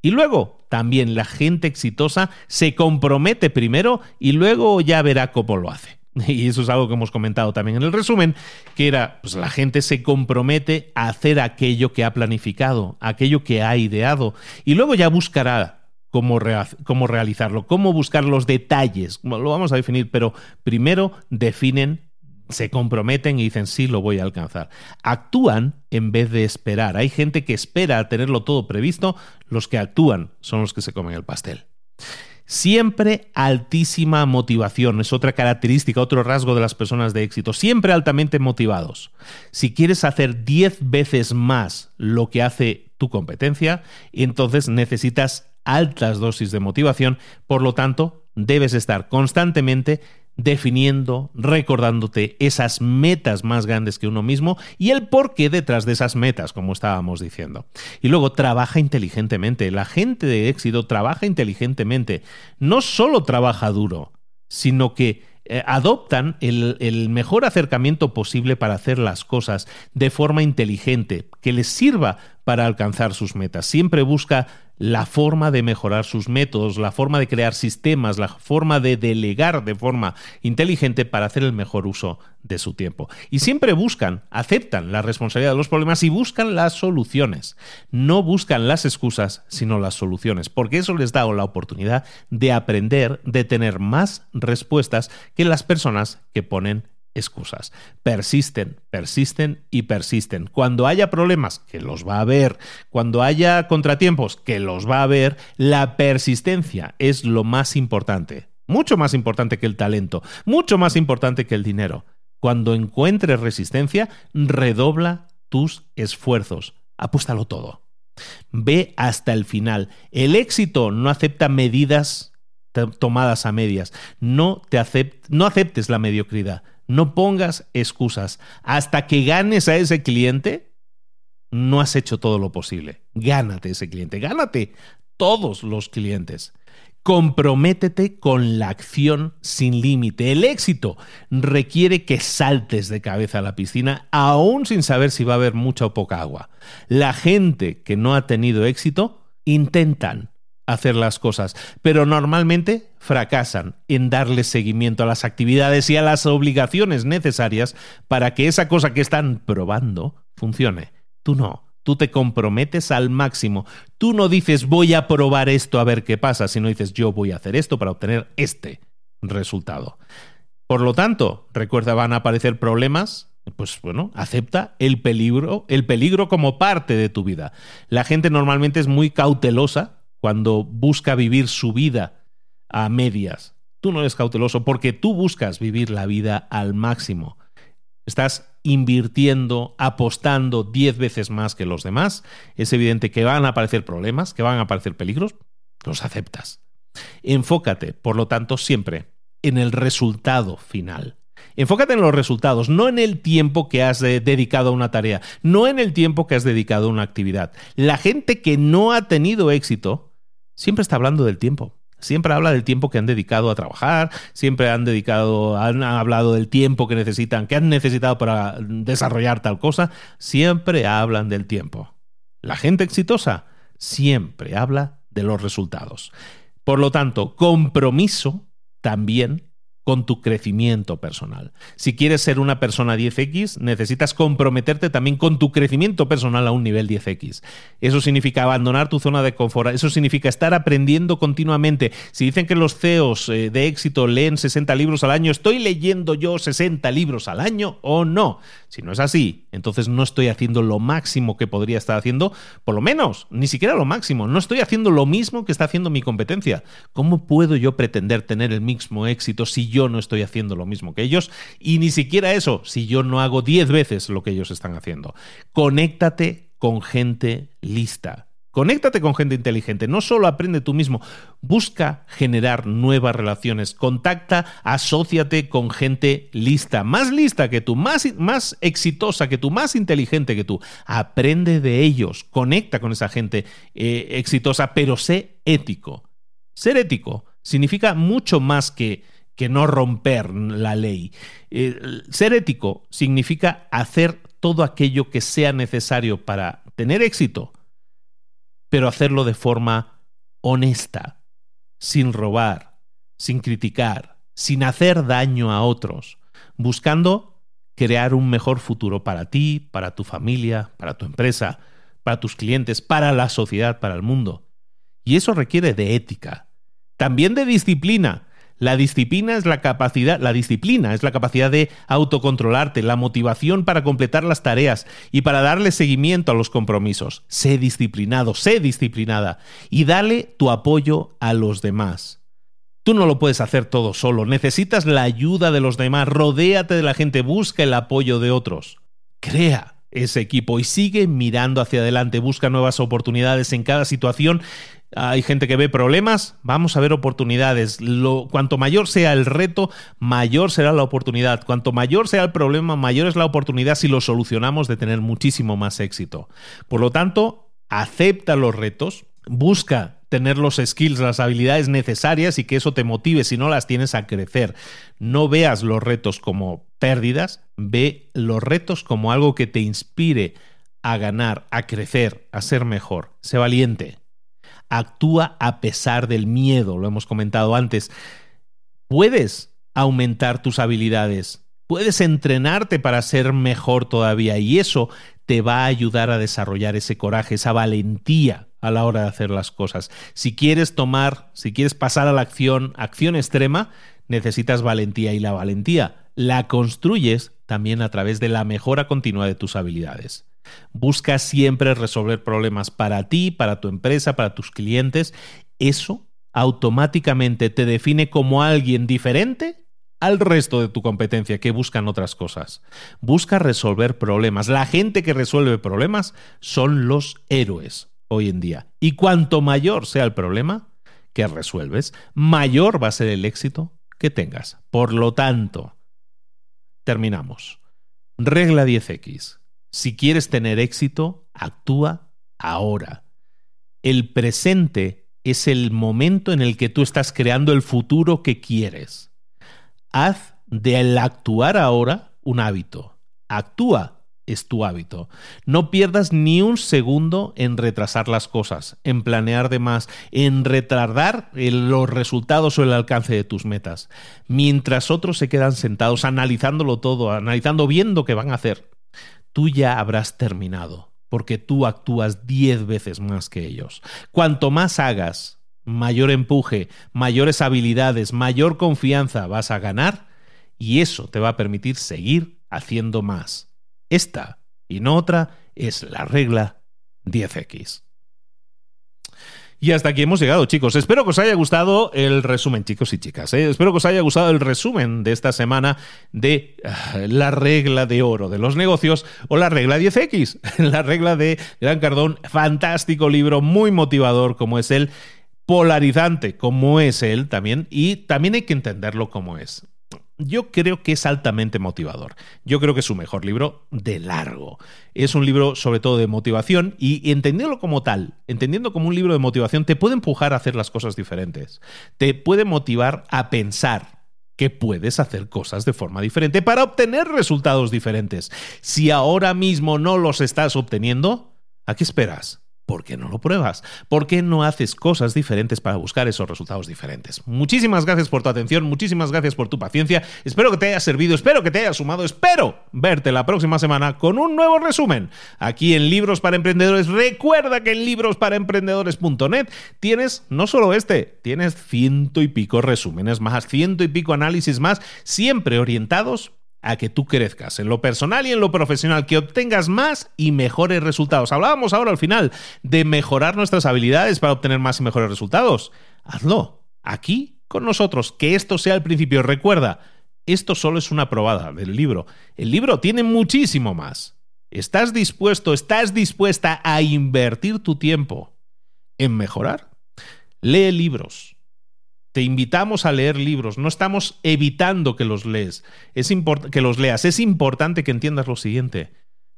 Y luego, también la gente exitosa se compromete primero y luego ya verá cómo lo hace. Y eso es algo que hemos comentado también en el resumen, que era, pues la gente se compromete a hacer aquello que ha planificado, aquello que ha ideado, y luego ya buscará cómo, cómo realizarlo, cómo buscar los detalles, lo vamos a definir, pero primero definen se comprometen y dicen sí, lo voy a alcanzar. Actúan en vez de esperar. Hay gente que espera a tenerlo todo previsto, los que actúan son los que se comen el pastel. Siempre altísima motivación, es otra característica, otro rasgo de las personas de éxito, siempre altamente motivados. Si quieres hacer 10 veces más lo que hace tu competencia, entonces necesitas altas dosis de motivación, por lo tanto, debes estar constantemente definiendo, recordándote esas metas más grandes que uno mismo y el porqué detrás de esas metas, como estábamos diciendo. Y luego trabaja inteligentemente. La gente de éxito trabaja inteligentemente. No solo trabaja duro, sino que eh, adoptan el, el, mejor acercamiento posible para hacer las cosas de forma inteligente, que les sirva para alcanzar sus metas. Siempre busca la forma de mejorar sus métodos, la forma de crear sistemas, la forma de delegar de forma inteligente para hacer el mejor uso de su tiempo. Y siempre buscan, aceptan la responsabilidad de los problemas y buscan las soluciones. No buscan las excusas, sino las soluciones, porque eso les da la oportunidad de aprender, de tener más respuestas que las personas que ponen excusas. Persisten, persisten y persisten. Cuando haya problemas, que los va a haber, cuando haya contratiempos, que los va a haber, la persistencia es lo más importante. Mucho más importante que el talento, mucho más importante que el dinero. Cuando encuentres resistencia, redobla tus esfuerzos. Apuéstalo todo. Ve hasta el final. El éxito no acepta medidas tomadas a medias. No, te no aceptes la mediocridad. No pongas excusas. Hasta que ganes a ese cliente, no has hecho todo lo posible. Gánate ese cliente. Gánate todos los clientes. Comprométete con la acción sin límite. El éxito requiere que saltes de cabeza a la piscina aún sin saber si va a haber mucha o poca agua. La gente que no ha tenido éxito intentan hacer las cosas, pero normalmente fracasan en darle seguimiento a las actividades y a las obligaciones necesarias para que esa cosa que están probando funcione. Tú no. Tú te comprometes al máximo. Tú no dices voy a probar esto a ver qué pasa, sino dices yo voy a hacer esto para obtener este resultado. Por lo tanto, recuerda, van a aparecer problemas, pues bueno, acepta el peligro, el peligro como parte de tu vida. La gente normalmente es muy cautelosa cuando busca vivir su vida a medias. Tú no eres cauteloso porque tú buscas vivir la vida al máximo. Estás invirtiendo, apostando diez veces más que los demás. Es evidente que van a aparecer problemas, que van a aparecer peligros. Los aceptas. Enfócate, por lo tanto, siempre en el resultado final. Enfócate en los resultados, no en el tiempo que has eh, dedicado a una tarea, no en el tiempo que has dedicado a una actividad. La gente que no ha tenido éxito siempre está hablando del tiempo. Siempre habla del tiempo que han dedicado a trabajar, siempre han dedicado, han hablado del tiempo que necesitan, que han necesitado para desarrollar tal cosa, siempre hablan del tiempo. La gente exitosa siempre habla de los resultados. Por lo tanto, compromiso también con tu crecimiento personal. Si quieres ser una persona 10X, necesitas comprometerte también con tu crecimiento personal a un nivel 10X. Eso significa abandonar tu zona de confort, eso significa estar aprendiendo continuamente. Si dicen que los CEOs eh, de éxito leen 60 libros al año, ¿estoy leyendo yo 60 libros al año o no? Si no es así, entonces no estoy haciendo lo máximo que podría estar haciendo, por lo menos, ni siquiera lo máximo, no estoy haciendo lo mismo que está haciendo mi competencia. ¿Cómo puedo yo pretender tener el mismo éxito si yo no estoy haciendo lo mismo que ellos? Y ni siquiera eso, si yo no hago 10 veces lo que ellos están haciendo. Conéctate con gente lista Conéctate con gente inteligente, no solo aprende tú mismo, busca generar nuevas relaciones, contacta, asóciate con gente lista, más lista que tú, más, más exitosa que tú, más inteligente que tú. Aprende de ellos, conecta con esa gente eh, exitosa, pero sé ético. Ser ético significa mucho más que que no romper la ley. Eh, ser ético significa hacer todo aquello que sea necesario para tener éxito, pero hacerlo de forma honesta, sin robar, sin criticar, sin hacer daño a otros, buscando crear un mejor futuro para ti, para tu familia, para tu empresa, para tus clientes, para la sociedad, para el mundo. Y eso requiere de ética, también de disciplina. La disciplina es la capacidad, la disciplina es la capacidad de autocontrolarte, la motivación para completar las tareas y para darle seguimiento a los compromisos. Sé disciplinado, sé disciplinada y dale tu apoyo a los demás. Tú no lo puedes hacer todo solo, necesitas la ayuda de los demás, rodéate de la gente, busca el apoyo de otros. Crea ese equipo y sigue mirando hacia adelante, busca nuevas oportunidades en cada situación. Hay gente que ve problemas, vamos a ver oportunidades. Lo, cuanto mayor sea el reto, mayor será la oportunidad. Cuanto mayor sea el problema, mayor es la oportunidad si lo solucionamos de tener muchísimo más éxito. Por lo tanto, acepta los retos, busca tener los skills, las habilidades necesarias y que eso te motive si no las tienes a crecer. No veas los retos como pérdidas, ve los retos como algo que te inspire a ganar, a crecer, a ser mejor. Sé valiente. Actúa a pesar del miedo, lo hemos comentado antes. Puedes aumentar tus habilidades, puedes entrenarte para ser mejor todavía y eso te va a ayudar a desarrollar ese coraje, esa valentía a la hora de hacer las cosas. Si quieres tomar, si quieres pasar a la acción, acción extrema, necesitas valentía y la valentía la construyes también a través de la mejora continua de tus habilidades. Busca siempre resolver problemas para ti, para tu empresa, para tus clientes. Eso automáticamente te define como alguien diferente al resto de tu competencia que buscan otras cosas. Busca resolver problemas. La gente que resuelve problemas son los héroes hoy en día. Y cuanto mayor sea el problema que resuelves, mayor va a ser el éxito que tengas. Por lo tanto, terminamos. Regla 10X. Si quieres tener éxito, actúa ahora. El presente es el momento en el que tú estás creando el futuro que quieres. Haz del actuar ahora un hábito. Actúa es tu hábito. No pierdas ni un segundo en retrasar las cosas, en planear de más, en retardar los resultados o el alcance de tus metas. Mientras otros se quedan sentados analizándolo todo, analizando, viendo qué van a hacer, tú ya habrás terminado, porque tú actúas diez veces más que ellos. Cuanto más hagas, mayor empuje, mayores habilidades, mayor confianza vas a ganar y eso te va a permitir seguir haciendo más. Esta y no otra es la regla 10X. Y hasta aquí hemos llegado, chicos. Espero que os haya gustado el resumen, chicos y chicas. ¿eh? Espero que os haya gustado el resumen de esta semana de ah, la regla de oro de los negocios o la regla 10X, la regla de Gran Cardón. Fantástico libro, muy motivador como es él, polarizante como es él también, y también hay que entenderlo como es yo creo que es altamente motivador. Yo creo que es su mejor libro de largo. Es un libro sobre todo de motivación y entendiéndolo como tal, entendiendo como un libro de motivación, te puede empujar a hacer las cosas diferentes. Te puede motivar a pensar que puedes hacer cosas de forma diferente para obtener resultados diferentes. Si ahora mismo no los estás obteniendo, ¿a qué esperas? ¿Por qué no lo pruebas? ¿Por qué no haces cosas diferentes para buscar esos resultados diferentes? Muchísimas gracias por tu atención, muchísimas gracias por tu paciencia. Espero que te haya servido, espero que te haya sumado, espero verte la próxima semana con un nuevo resumen aquí en Libros para Emprendedores. Recuerda que en librosparaemprendedores.net tienes no solo este, tienes ciento y pico resúmenes más, ciento y pico análisis más, siempre orientados a que tú crezcas en lo personal y en lo profesional, que obtengas más y mejores resultados. Hablábamos ahora al final de mejorar nuestras habilidades para obtener más y mejores resultados. Hazlo aquí con nosotros, que esto sea el principio. Recuerda, esto solo es una probada del libro. El libro tiene muchísimo más. ¿Estás dispuesto, estás dispuesta a invertir tu tiempo en mejorar? Lee libros te invitamos a leer libros, no estamos evitando que los lees, es que los leas. Es importante que entiendas lo siguiente.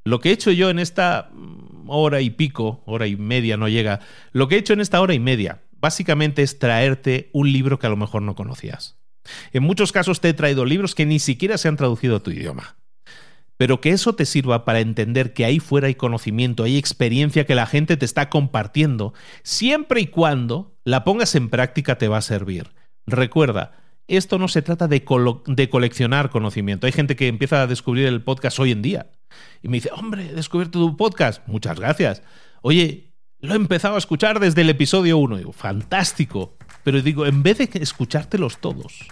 Lo que he hecho yo en esta mm, hora y pico, hora y media no llega, lo que he hecho en esta hora y media, básicamente es traerte un libro que a lo mejor no conocías. En muchos casos te he traído libros que ni siquiera se han traducido a tu idioma. Pero que eso te sirva para entender que ahí fuera hay conocimiento, hay experiencia que la gente te está compartiendo, siempre y cuando la pongas en práctica te va a servir. Recuerda, esto no se trata de, coleccionar conocimiento. Hay gente que empieza a descubrir el podcast hoy en día y me dice, hombre, he descubierto tu podcast. Muchas gracias. Oye, lo he empezado a escuchar desde el episodio 1. Digo, fantástico. Pero digo, en vez de escuchártelos todos,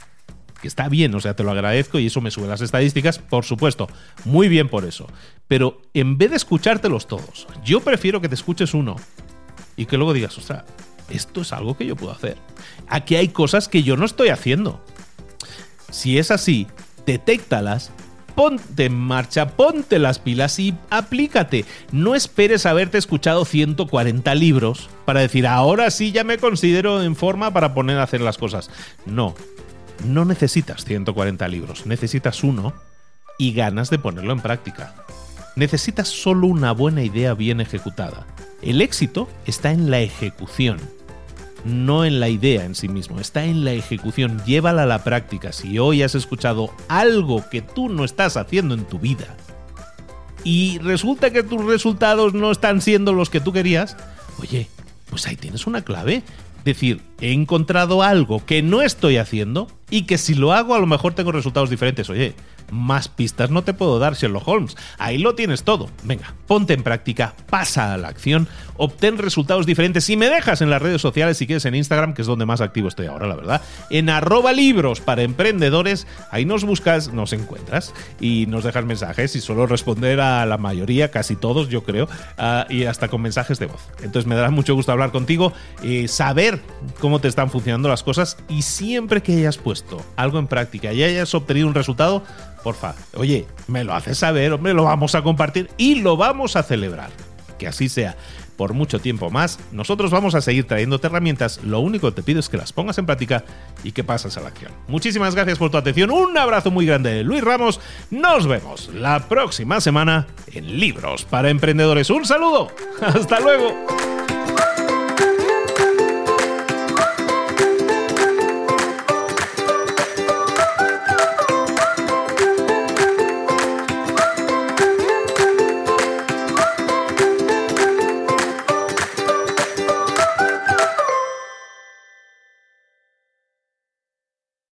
que está bien, o sea, te lo agradezco y eso me sube las estadísticas, por supuesto, muy bien por eso. Pero en vez de escuchártelos todos, yo prefiero que te escuches uno y que luego digas, ostras, esto es algo que yo puedo hacer. Aquí hay cosas que yo no estoy haciendo. Si es así, detéctalas, ponte en marcha, ponte las pilas y aplícate. No esperes haberte escuchado 140 libros para decir, ahora sí ya me considero en forma para poner a hacer las cosas. No, no necesitas 140 libros, necesitas uno y ganas de ponerlo en práctica. Necesitas solo una buena idea bien ejecutada. El éxito está en la ejecución no en la idea en sí mismo, está en la ejecución. Llévala a la práctica. Si hoy has escuchado algo que tú no estás haciendo en tu vida y resulta que tus resultados no están siendo los que tú querías, oye, pues ahí tienes una clave. Decir, he encontrado algo que no estoy haciendo y que si lo hago a lo mejor tengo resultados diferentes. Oye, más pistas no te puedo dar, Sherlock Holmes. Ahí lo tienes todo. Venga, ponte en práctica, pasa a la acción, obtén resultados diferentes. Si me dejas en las redes sociales, si quieres en Instagram, que es donde más activo estoy ahora, la verdad, en arroba libros para emprendedores, ahí nos buscas, nos encuentras y nos dejas mensajes y suelo responder a la mayoría, casi todos, yo creo, ah, y hasta con mensajes de voz. Entonces me dará mucho gusto hablar contigo, y saber cómo te están funcionando las cosas y siempre que hayas puesto algo en práctica y hayas obtenido un resultado, porfa, oye, me lo haces saber, hombre, lo vamos a compartir y lo vamos a celebrar. Que así sea. Por mucho tiempo más, nosotros vamos a seguir trayéndote herramientas. Lo único que te pido es que las pongas en práctica y que pases a la acción. Muchísimas gracias por tu atención. Un abrazo muy grande, Luis Ramos. Nos vemos la próxima semana en Libros para Emprendedores. Un saludo. Hasta luego.